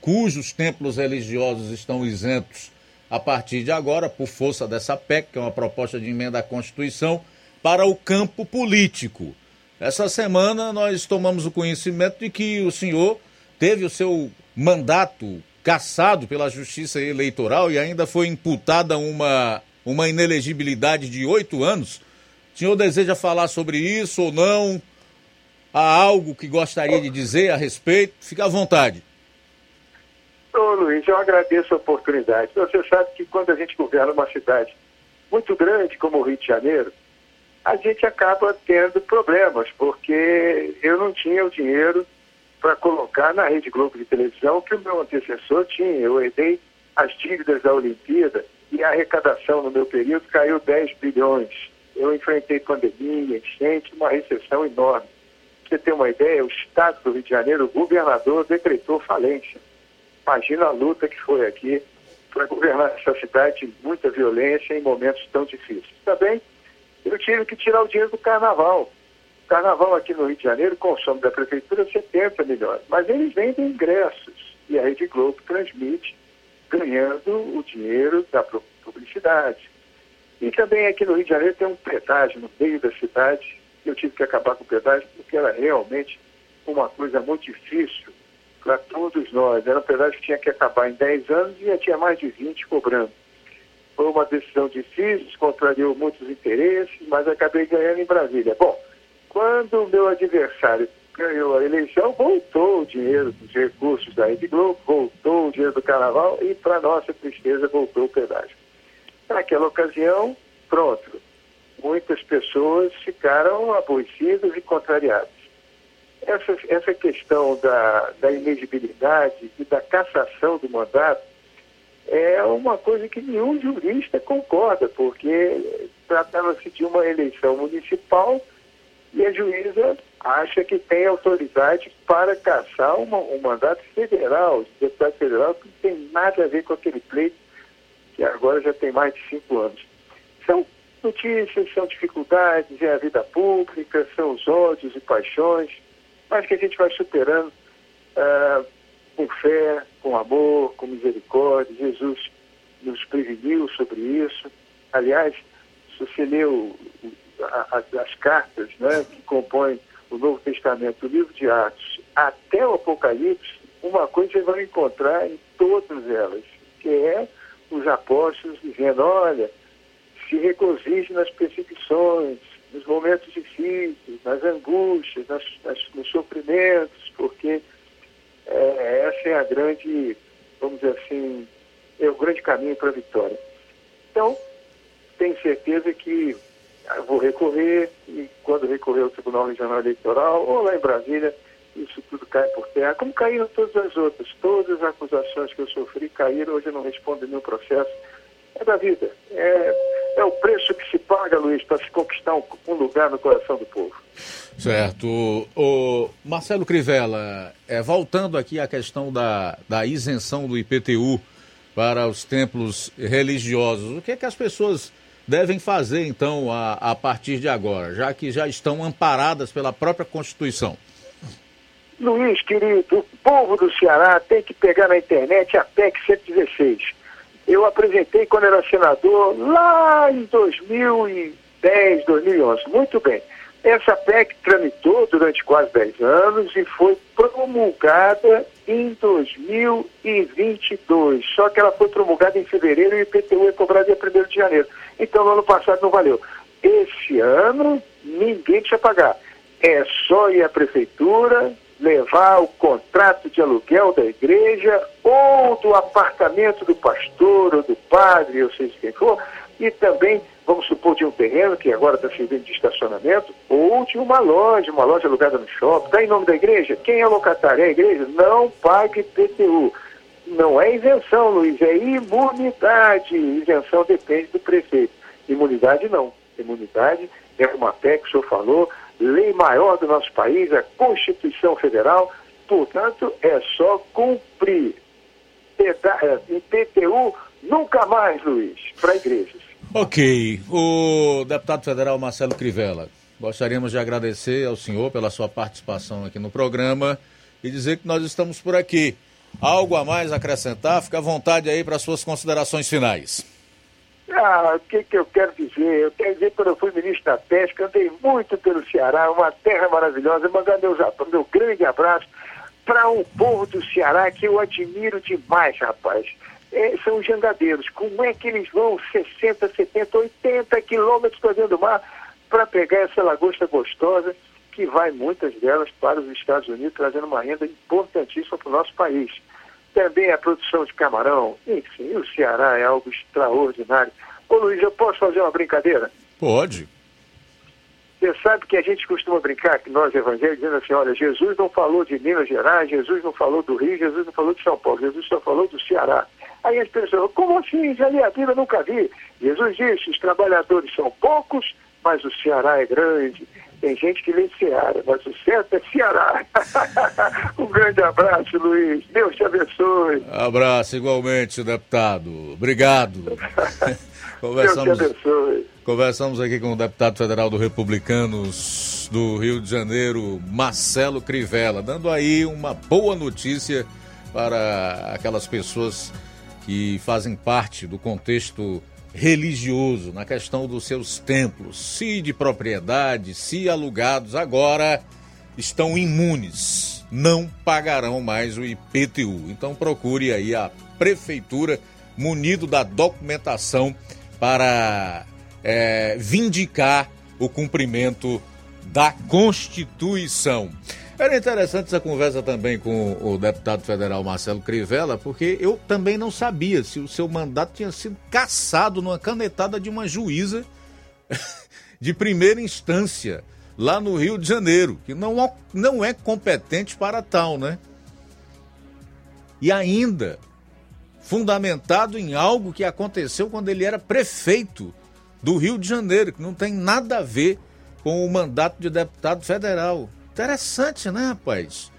cujos templos religiosos estão isentos a partir de agora, por força dessa PEC, que é uma proposta de emenda à Constituição, para o campo político. Essa semana nós tomamos o conhecimento de que o senhor teve o seu mandato cassado pela Justiça Eleitoral e ainda foi imputada uma, uma inelegibilidade de oito anos. O senhor deseja falar sobre isso ou não? Há algo que gostaria de dizer a respeito? Fique à vontade. Ô Luiz, eu agradeço a oportunidade. Você sabe que quando a gente governa uma cidade muito grande como o Rio de Janeiro, a gente acaba tendo problemas, porque eu não tinha o dinheiro para colocar na Rede Globo de televisão que o meu antecessor tinha. Eu herdei as dívidas da Olimpíada e a arrecadação no meu período caiu 10 bilhões. Eu enfrentei pandemia, enchente, uma recessão enorme. Pra você ter uma ideia, o Estado do Rio de Janeiro, o governador decretou falência. Imagina a luta que foi aqui para governar essa cidade de muita violência em momentos tão difíceis. Também eu tive que tirar o dinheiro do carnaval. O carnaval aqui no Rio de Janeiro consome da prefeitura 70 milhões, mas eles vendem ingressos e a Rede Globo transmite ganhando o dinheiro da publicidade. E também aqui no Rio de Janeiro tem um pedágio no meio da cidade. Eu tive que acabar com o pedágio porque era realmente uma coisa muito difícil para todos nós. Era um pedágio que tinha que acabar em 10 anos e já tinha mais de 20 cobrando. Foi uma decisão difícil, contrariou muitos interesses, mas acabei ganhando em Brasília. Bom, quando o meu adversário ganhou a eleição, voltou o dinheiro dos recursos da Rede Globo, voltou o dinheiro do Carnaval e, para nossa tristeza, voltou o pedágio. Naquela ocasião, pronto, muitas pessoas ficaram aborrecidas e contrariadas essa, essa questão da, da e da cassação do mandato é uma coisa que nenhum jurista concorda, porque tratava-se de uma eleição municipal e a juíza acha que tem autoridade para caçar uma, um mandato federal, de deputado federal, que não tem nada a ver com aquele pleito que agora já tem mais de cinco anos. São notícias, são dificuldades, é a vida pública, são os ódios e paixões mas que a gente vai superando uh, com fé, com amor, com misericórdia. Jesus nos preveniu sobre isso. Aliás, se você leu as cartas né, que compõem o Novo Testamento, o livro de Atos, até o Apocalipse, uma coisa você vai encontrar em todas elas, que é os apóstolos dizendo, olha, se regozije nas perseguições, nos momentos difíceis, nas angústias, nas, nas, nos sofrimentos, porque é, essa é a grande, vamos dizer assim, é o grande caminho para a vitória. Então, tenho certeza que vou recorrer e quando recorrer ao Tribunal Regional Eleitoral ou lá em Brasília, isso tudo cai por terra, como caíram todas as outras. Todas as acusações que eu sofri caíram, hoje eu não respondo nenhum processo. É da vida. É, é o preço que se paga, Luiz, para se conquistar um, um, lugar no coração do povo. Certo. O Marcelo Crivella, é, voltando aqui à questão da, da isenção do IPTU para os templos religiosos, o que é que as pessoas devem fazer, então, a, a partir de agora, já que já estão amparadas pela própria Constituição? Luiz, querido, o povo do Ceará tem que pegar na internet a PEC 116 eu apresentei quando era senador lá em 2010, 2011. Muito bem. Essa PEC tramitou durante quase 10 anos e foi promulgada em 2022. Só que ela foi promulgada em fevereiro e o IPTU é cobrado dia 1 de janeiro. Então, no ano passado não valeu. Esse ano, ninguém precisa pagar. É só ir à prefeitura, levar o contrato de aluguel da igreja ou do apartamento do pastor ou do padre, ou seja quem for, e também, vamos supor, de um terreno que agora está servindo de estacionamento, ou de uma loja, uma loja alugada no shopping. Está em nome da igreja? Quem é locatário? É a igreja? Não pague PTU. Não é isenção, Luiz, é imunidade. Isenção depende do prefeito. Imunidade não. Imunidade é uma PEC que o senhor falou, lei maior do nosso país, a Constituição Federal, portanto, é só cumprir. IPTU nunca mais, Luiz, para igrejas. Ok. O deputado federal Marcelo Crivella, gostaríamos de agradecer ao senhor pela sua participação aqui no programa e dizer que nós estamos por aqui. Algo a mais acrescentar? Fica à vontade aí para suas considerações finais. Ah, o que, que eu quero dizer? Eu quero dizer que quando eu fui ministro da Pesca, andei muito pelo Ceará, uma terra maravilhosa. Mandar meus, meu grande abraço para um povo do Ceará que eu admiro demais, rapaz. É, são os jangadeiros. Como é que eles vão 60, 70, 80 quilômetros para dentro do mar para pegar essa lagosta gostosa que vai, muitas delas, para os Estados Unidos, trazendo uma renda importantíssima para o nosso país também a produção de camarão, enfim, o Ceará é algo extraordinário. Ô Luiz, eu posso fazer uma brincadeira? Pode. Você sabe que a gente costuma brincar, que nós evangélicos, dizendo assim, olha, Jesus não falou de Minas Gerais, Jesus não falou do Rio, Jesus não falou de São Paulo, Jesus só falou do Ceará. Aí as pessoas, como assim? Já li a Bíblia, nunca vi. Jesus disse, os trabalhadores são poucos, mas o Ceará é grande. Tem gente que lê Ceará, mas o certo é Ceará. um grande abraço, Luiz. Deus te abençoe. Abraço igualmente, deputado. Obrigado. conversamos, Deus te abençoe. Conversamos aqui com o deputado federal do Republicanos do Rio de Janeiro, Marcelo Crivella, dando aí uma boa notícia para aquelas pessoas que fazem parte do contexto religioso, na questão dos seus templos, se de propriedade, se alugados, agora estão imunes, não pagarão mais o IPTU. Então procure aí a prefeitura munido da documentação para é, vindicar o cumprimento da Constituição. Era interessante essa conversa também com o deputado federal Marcelo Crivella, porque eu também não sabia se o seu mandato tinha sido cassado numa canetada de uma juíza de primeira instância lá no Rio de Janeiro, que não, não é competente para tal, né? E ainda fundamentado em algo que aconteceu quando ele era prefeito do Rio de Janeiro, que não tem nada a ver com o mandato de deputado federal. Interessante, né, rapaz?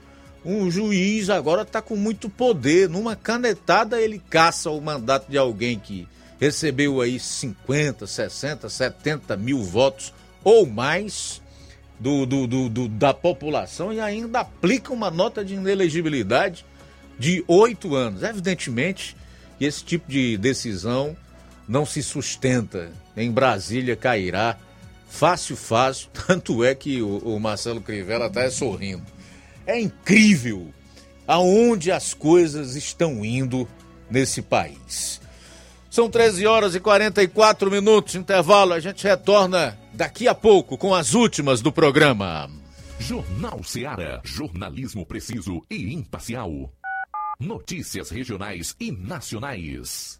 Um juiz agora está com muito poder. Numa canetada ele caça o mandato de alguém que recebeu aí 50, 60, 70 mil votos ou mais do, do, do, do da população e ainda aplica uma nota de inelegibilidade de oito anos. Evidentemente que esse tipo de decisão não se sustenta. Em Brasília cairá Fácil, fácil. Tanto é que o, o Marcelo Crivella está sorrindo. É incrível aonde as coisas estão indo nesse país. São 13 horas e 44 minutos, intervalo. A gente retorna daqui a pouco com as últimas do programa. Jornal Seara. Jornalismo preciso e imparcial. Notícias regionais e nacionais.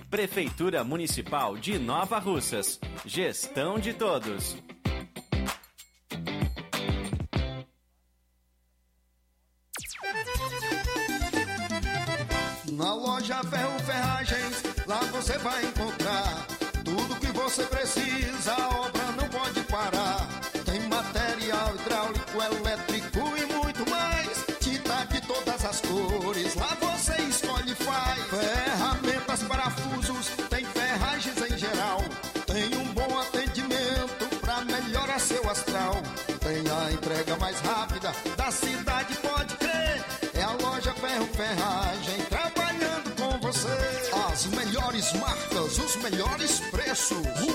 Prefeitura Municipal de Nova Russas. Gestão de todos. Na loja Ferro Ferragens, lá você vai encontrar tudo que você precisa,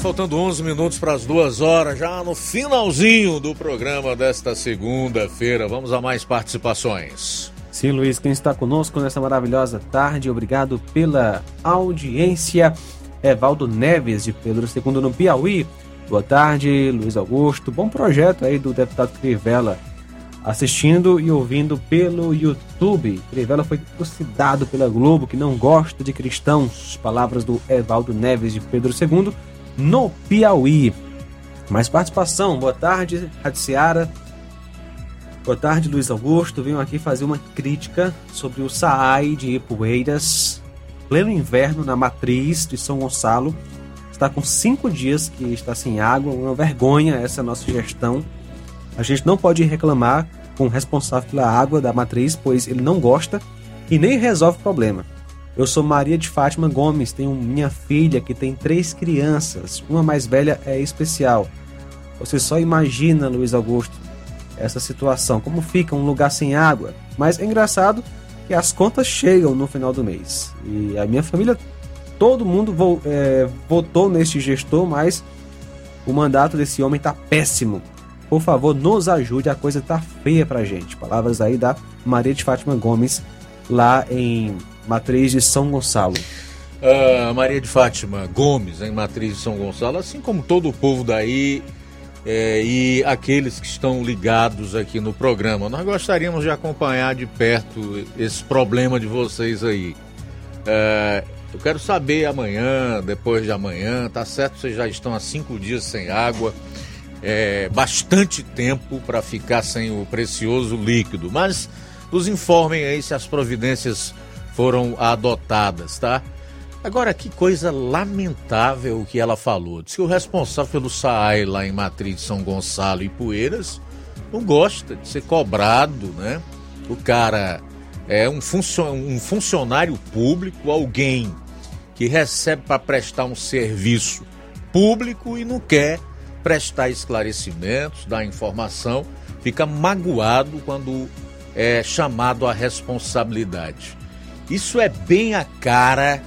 Faltando 11 minutos para as duas horas, já no finalzinho do programa desta segunda-feira. Vamos a mais participações. Sim, Luiz, quem está conosco nessa maravilhosa tarde, obrigado pela audiência. Evaldo Neves, de Pedro II, no Piauí. Boa tarde, Luiz Augusto. Bom projeto aí do deputado Crivella. Assistindo e ouvindo pelo YouTube. Crivella foi trucidado pela Globo, que não gosta de cristãos. Palavras do Evaldo Neves, de Pedro II, no Piauí. Mais participação. Boa tarde, Rádio Seara. Boa tarde, Luiz Augusto. Venho aqui fazer uma crítica sobre o SAAI de Ipueiras, pleno inverno na matriz de São Gonçalo. Está com cinco dias que está sem água, uma vergonha essa nossa gestão. A gente não pode reclamar com o responsável pela água da matriz, pois ele não gosta e nem resolve o problema. Eu sou Maria de Fátima Gomes, tenho minha filha que tem três crianças, uma mais velha é especial. Você só imagina, Luiz Augusto, essa situação, como fica um lugar sem água. Mas é engraçado que as contas chegam no final do mês. E a minha família, todo mundo vo, é, votou neste gestor, mas o mandato desse homem está péssimo. Por favor, nos ajude, a coisa tá feia pra gente. Palavras aí da Maria de Fátima Gomes, lá em Matriz de São Gonçalo. Uh, Maria de Fátima Gomes, em Matriz de São Gonçalo, assim como todo o povo daí é, e aqueles que estão ligados aqui no programa. Nós gostaríamos de acompanhar de perto esse problema de vocês aí. É, eu quero saber amanhã, depois de amanhã, tá certo? Vocês já estão há cinco dias sem água é, bastante tempo para ficar sem o precioso líquido. Mas nos informem aí se as providências foram adotadas, tá? Agora, que coisa lamentável que ela falou. Diz que o responsável pelo SAAI lá em Matriz de São Gonçalo e Poeiras não gosta de ser cobrado, né? O cara é um, um funcionário público, alguém que recebe para prestar um serviço público e não quer prestar esclarecimentos, dar informação, fica magoado quando é chamado à responsabilidade. Isso é bem a cara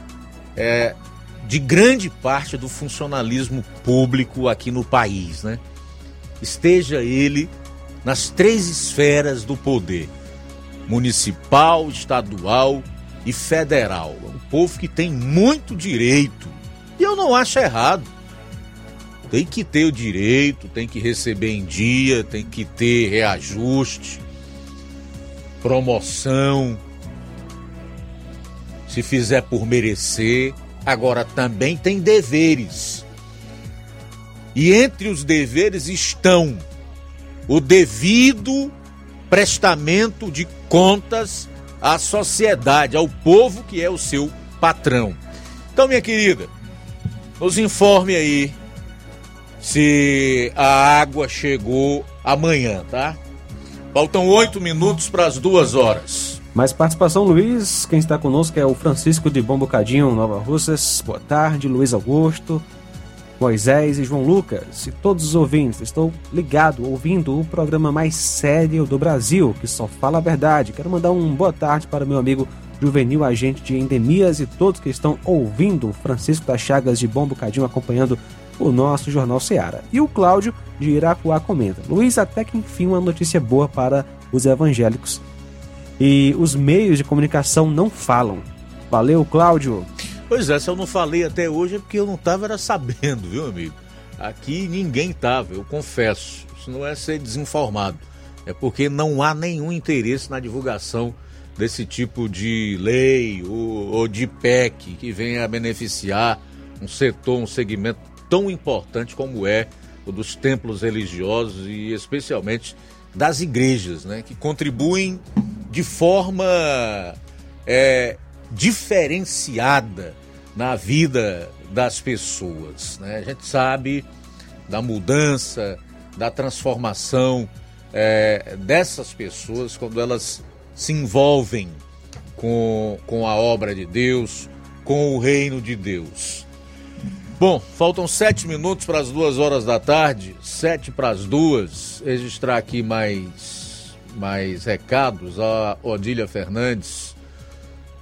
é, de grande parte do funcionalismo público aqui no país, né? Esteja ele nas três esferas do poder: municipal, estadual e federal. É um povo que tem muito direito. E eu não acho errado tem que ter o direito, tem que receber em dia, tem que ter reajuste, promoção, se fizer por merecer. Agora também tem deveres. E entre os deveres estão o devido prestamento de contas à sociedade, ao povo que é o seu patrão. Então, minha querida, nos informe aí se a água chegou amanhã, tá? Faltam oito minutos para as duas horas. Mais participação, Luiz. Quem está conosco é o Francisco de Bom Bocadinho, Nova Russas. Boa tarde, Luiz Augusto. Moisés e João Lucas e todos os ouvintes. Estou ligado, ouvindo o programa mais sério do Brasil, que só fala a verdade. Quero mandar um boa tarde para o meu amigo Juvenil, agente de endemias, e todos que estão ouvindo. Francisco das Chagas de Bom Bocadinho acompanhando o nosso Jornal Seara. E o Cláudio de Irapuá comenta: Luiz, até que enfim uma notícia boa para os evangélicos. E os meios de comunicação não falam. Valeu, Cláudio. Pois é, se eu não falei até hoje é porque eu não estava era sabendo, viu, amigo? Aqui ninguém estava, eu confesso. Isso não é ser desinformado. É porque não há nenhum interesse na divulgação desse tipo de lei ou, ou de PEC que venha a beneficiar um setor, um segmento tão importante como é o dos templos religiosos e especialmente das igrejas, né, que contribuem de forma é, diferenciada na vida das pessoas. Né? A gente sabe da mudança, da transformação é, dessas pessoas quando elas se envolvem com, com a obra de Deus, com o reino de Deus. Bom, faltam sete minutos para as duas horas da tarde, sete para as duas. Registrar aqui mais, mais recados. A Odília Fernandes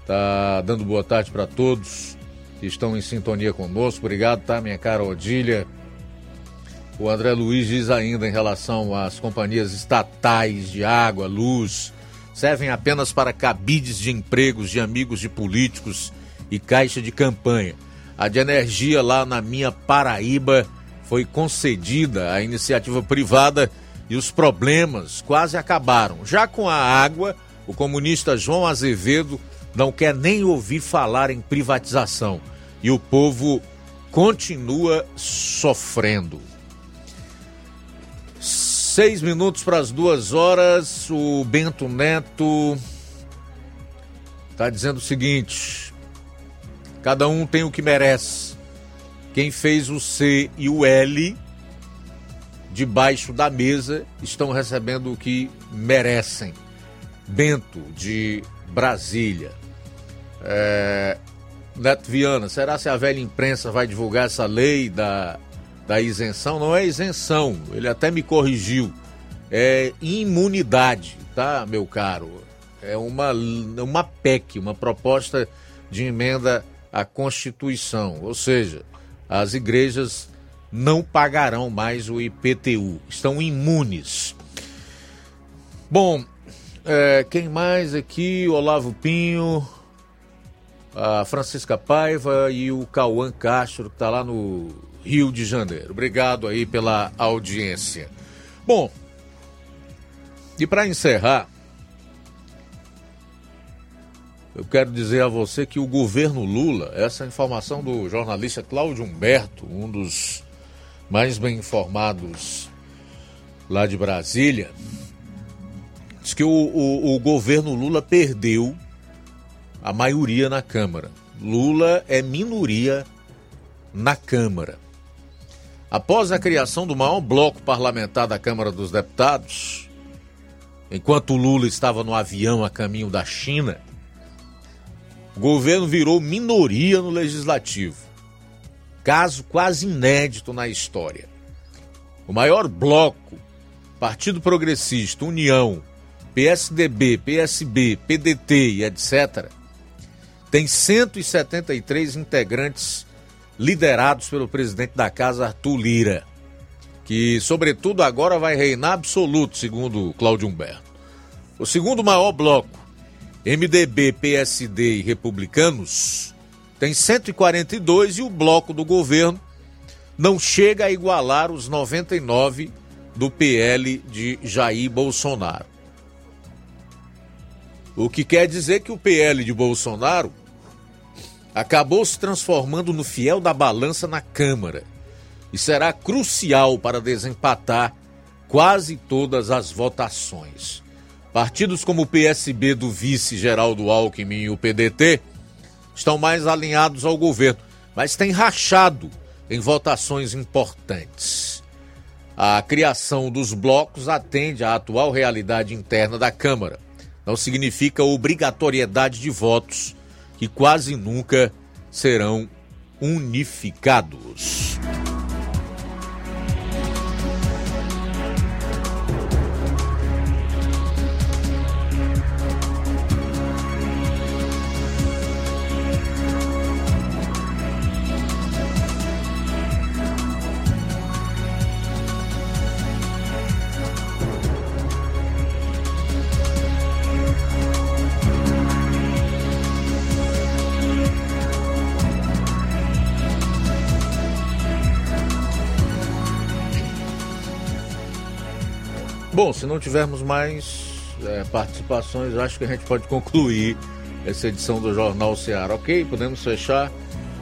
tá dando boa tarde para todos que estão em sintonia conosco. Obrigado, tá, minha cara Odília. O André Luiz diz ainda em relação às companhias estatais de água, luz, servem apenas para cabides de empregos de amigos de políticos e caixa de campanha. A de energia lá na minha Paraíba foi concedida à iniciativa privada e os problemas quase acabaram. Já com a água, o comunista João Azevedo não quer nem ouvir falar em privatização e o povo continua sofrendo. Seis minutos para as duas horas, o Bento Neto está dizendo o seguinte: Cada um tem o que merece. Quem fez o C e o L debaixo da mesa estão recebendo o que merecem. Bento, de Brasília. É... Neto Viana, será se a velha imprensa vai divulgar essa lei da, da isenção? Não é isenção, ele até me corrigiu. É imunidade, tá, meu caro? É uma, uma PEC, uma proposta de emenda a Constituição, ou seja, as igrejas não pagarão mais o IPTU, estão imunes. Bom, é, quem mais aqui? Olavo Pinho, a Francisca Paiva e o Cauã Castro, que está lá no Rio de Janeiro. Obrigado aí pela audiência. Bom, e para encerrar, eu quero dizer a você que o governo Lula, essa informação do jornalista Cláudio Humberto, um dos mais bem informados lá de Brasília, diz que o, o, o governo Lula perdeu a maioria na Câmara. Lula é minoria na Câmara. Após a criação do maior bloco parlamentar da Câmara dos Deputados, enquanto Lula estava no avião a caminho da China, o governo virou minoria no legislativo. Caso quase inédito na história. O maior bloco, Partido Progressista, União, PSDB, PSB, PDT e etc., tem 173 integrantes liderados pelo presidente da casa, Arthur Lira, que, sobretudo, agora vai reinar absoluto, segundo Cláudio Humberto. O segundo maior bloco, MDB, PSD e Republicanos tem 142 e o bloco do governo não chega a igualar os 99 do PL de Jair Bolsonaro. O que quer dizer que o PL de Bolsonaro acabou se transformando no fiel da balança na Câmara e será crucial para desempatar quase todas as votações. Partidos como o PSB do vice Geraldo Alckmin e o PDT estão mais alinhados ao governo, mas têm rachado em votações importantes. A criação dos blocos atende à atual realidade interna da Câmara. Não significa obrigatoriedade de votos, que quase nunca serão unificados. Bom, se não tivermos mais é, participações, acho que a gente pode concluir essa edição do Jornal Ceará, ok? Podemos fechar.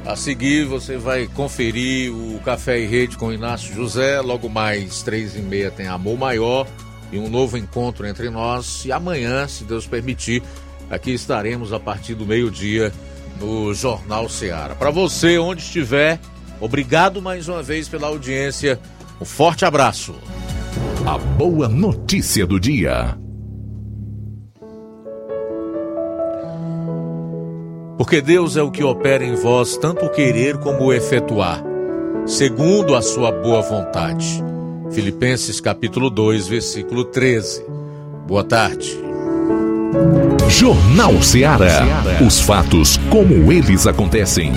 A seguir, você vai conferir o Café e Rede com Inácio José. Logo mais, três e meia, tem Amor Maior e um novo encontro entre nós. E amanhã, se Deus permitir, aqui estaremos a partir do meio-dia no Jornal Ceará. Para você, onde estiver, obrigado mais uma vez pela audiência. Um forte abraço. A boa notícia do dia. Porque Deus é o que opera em vós tanto o querer como o efetuar, segundo a sua boa vontade. Filipenses capítulo 2, versículo 13. Boa tarde. Jornal Ceará. Os fatos como eles acontecem.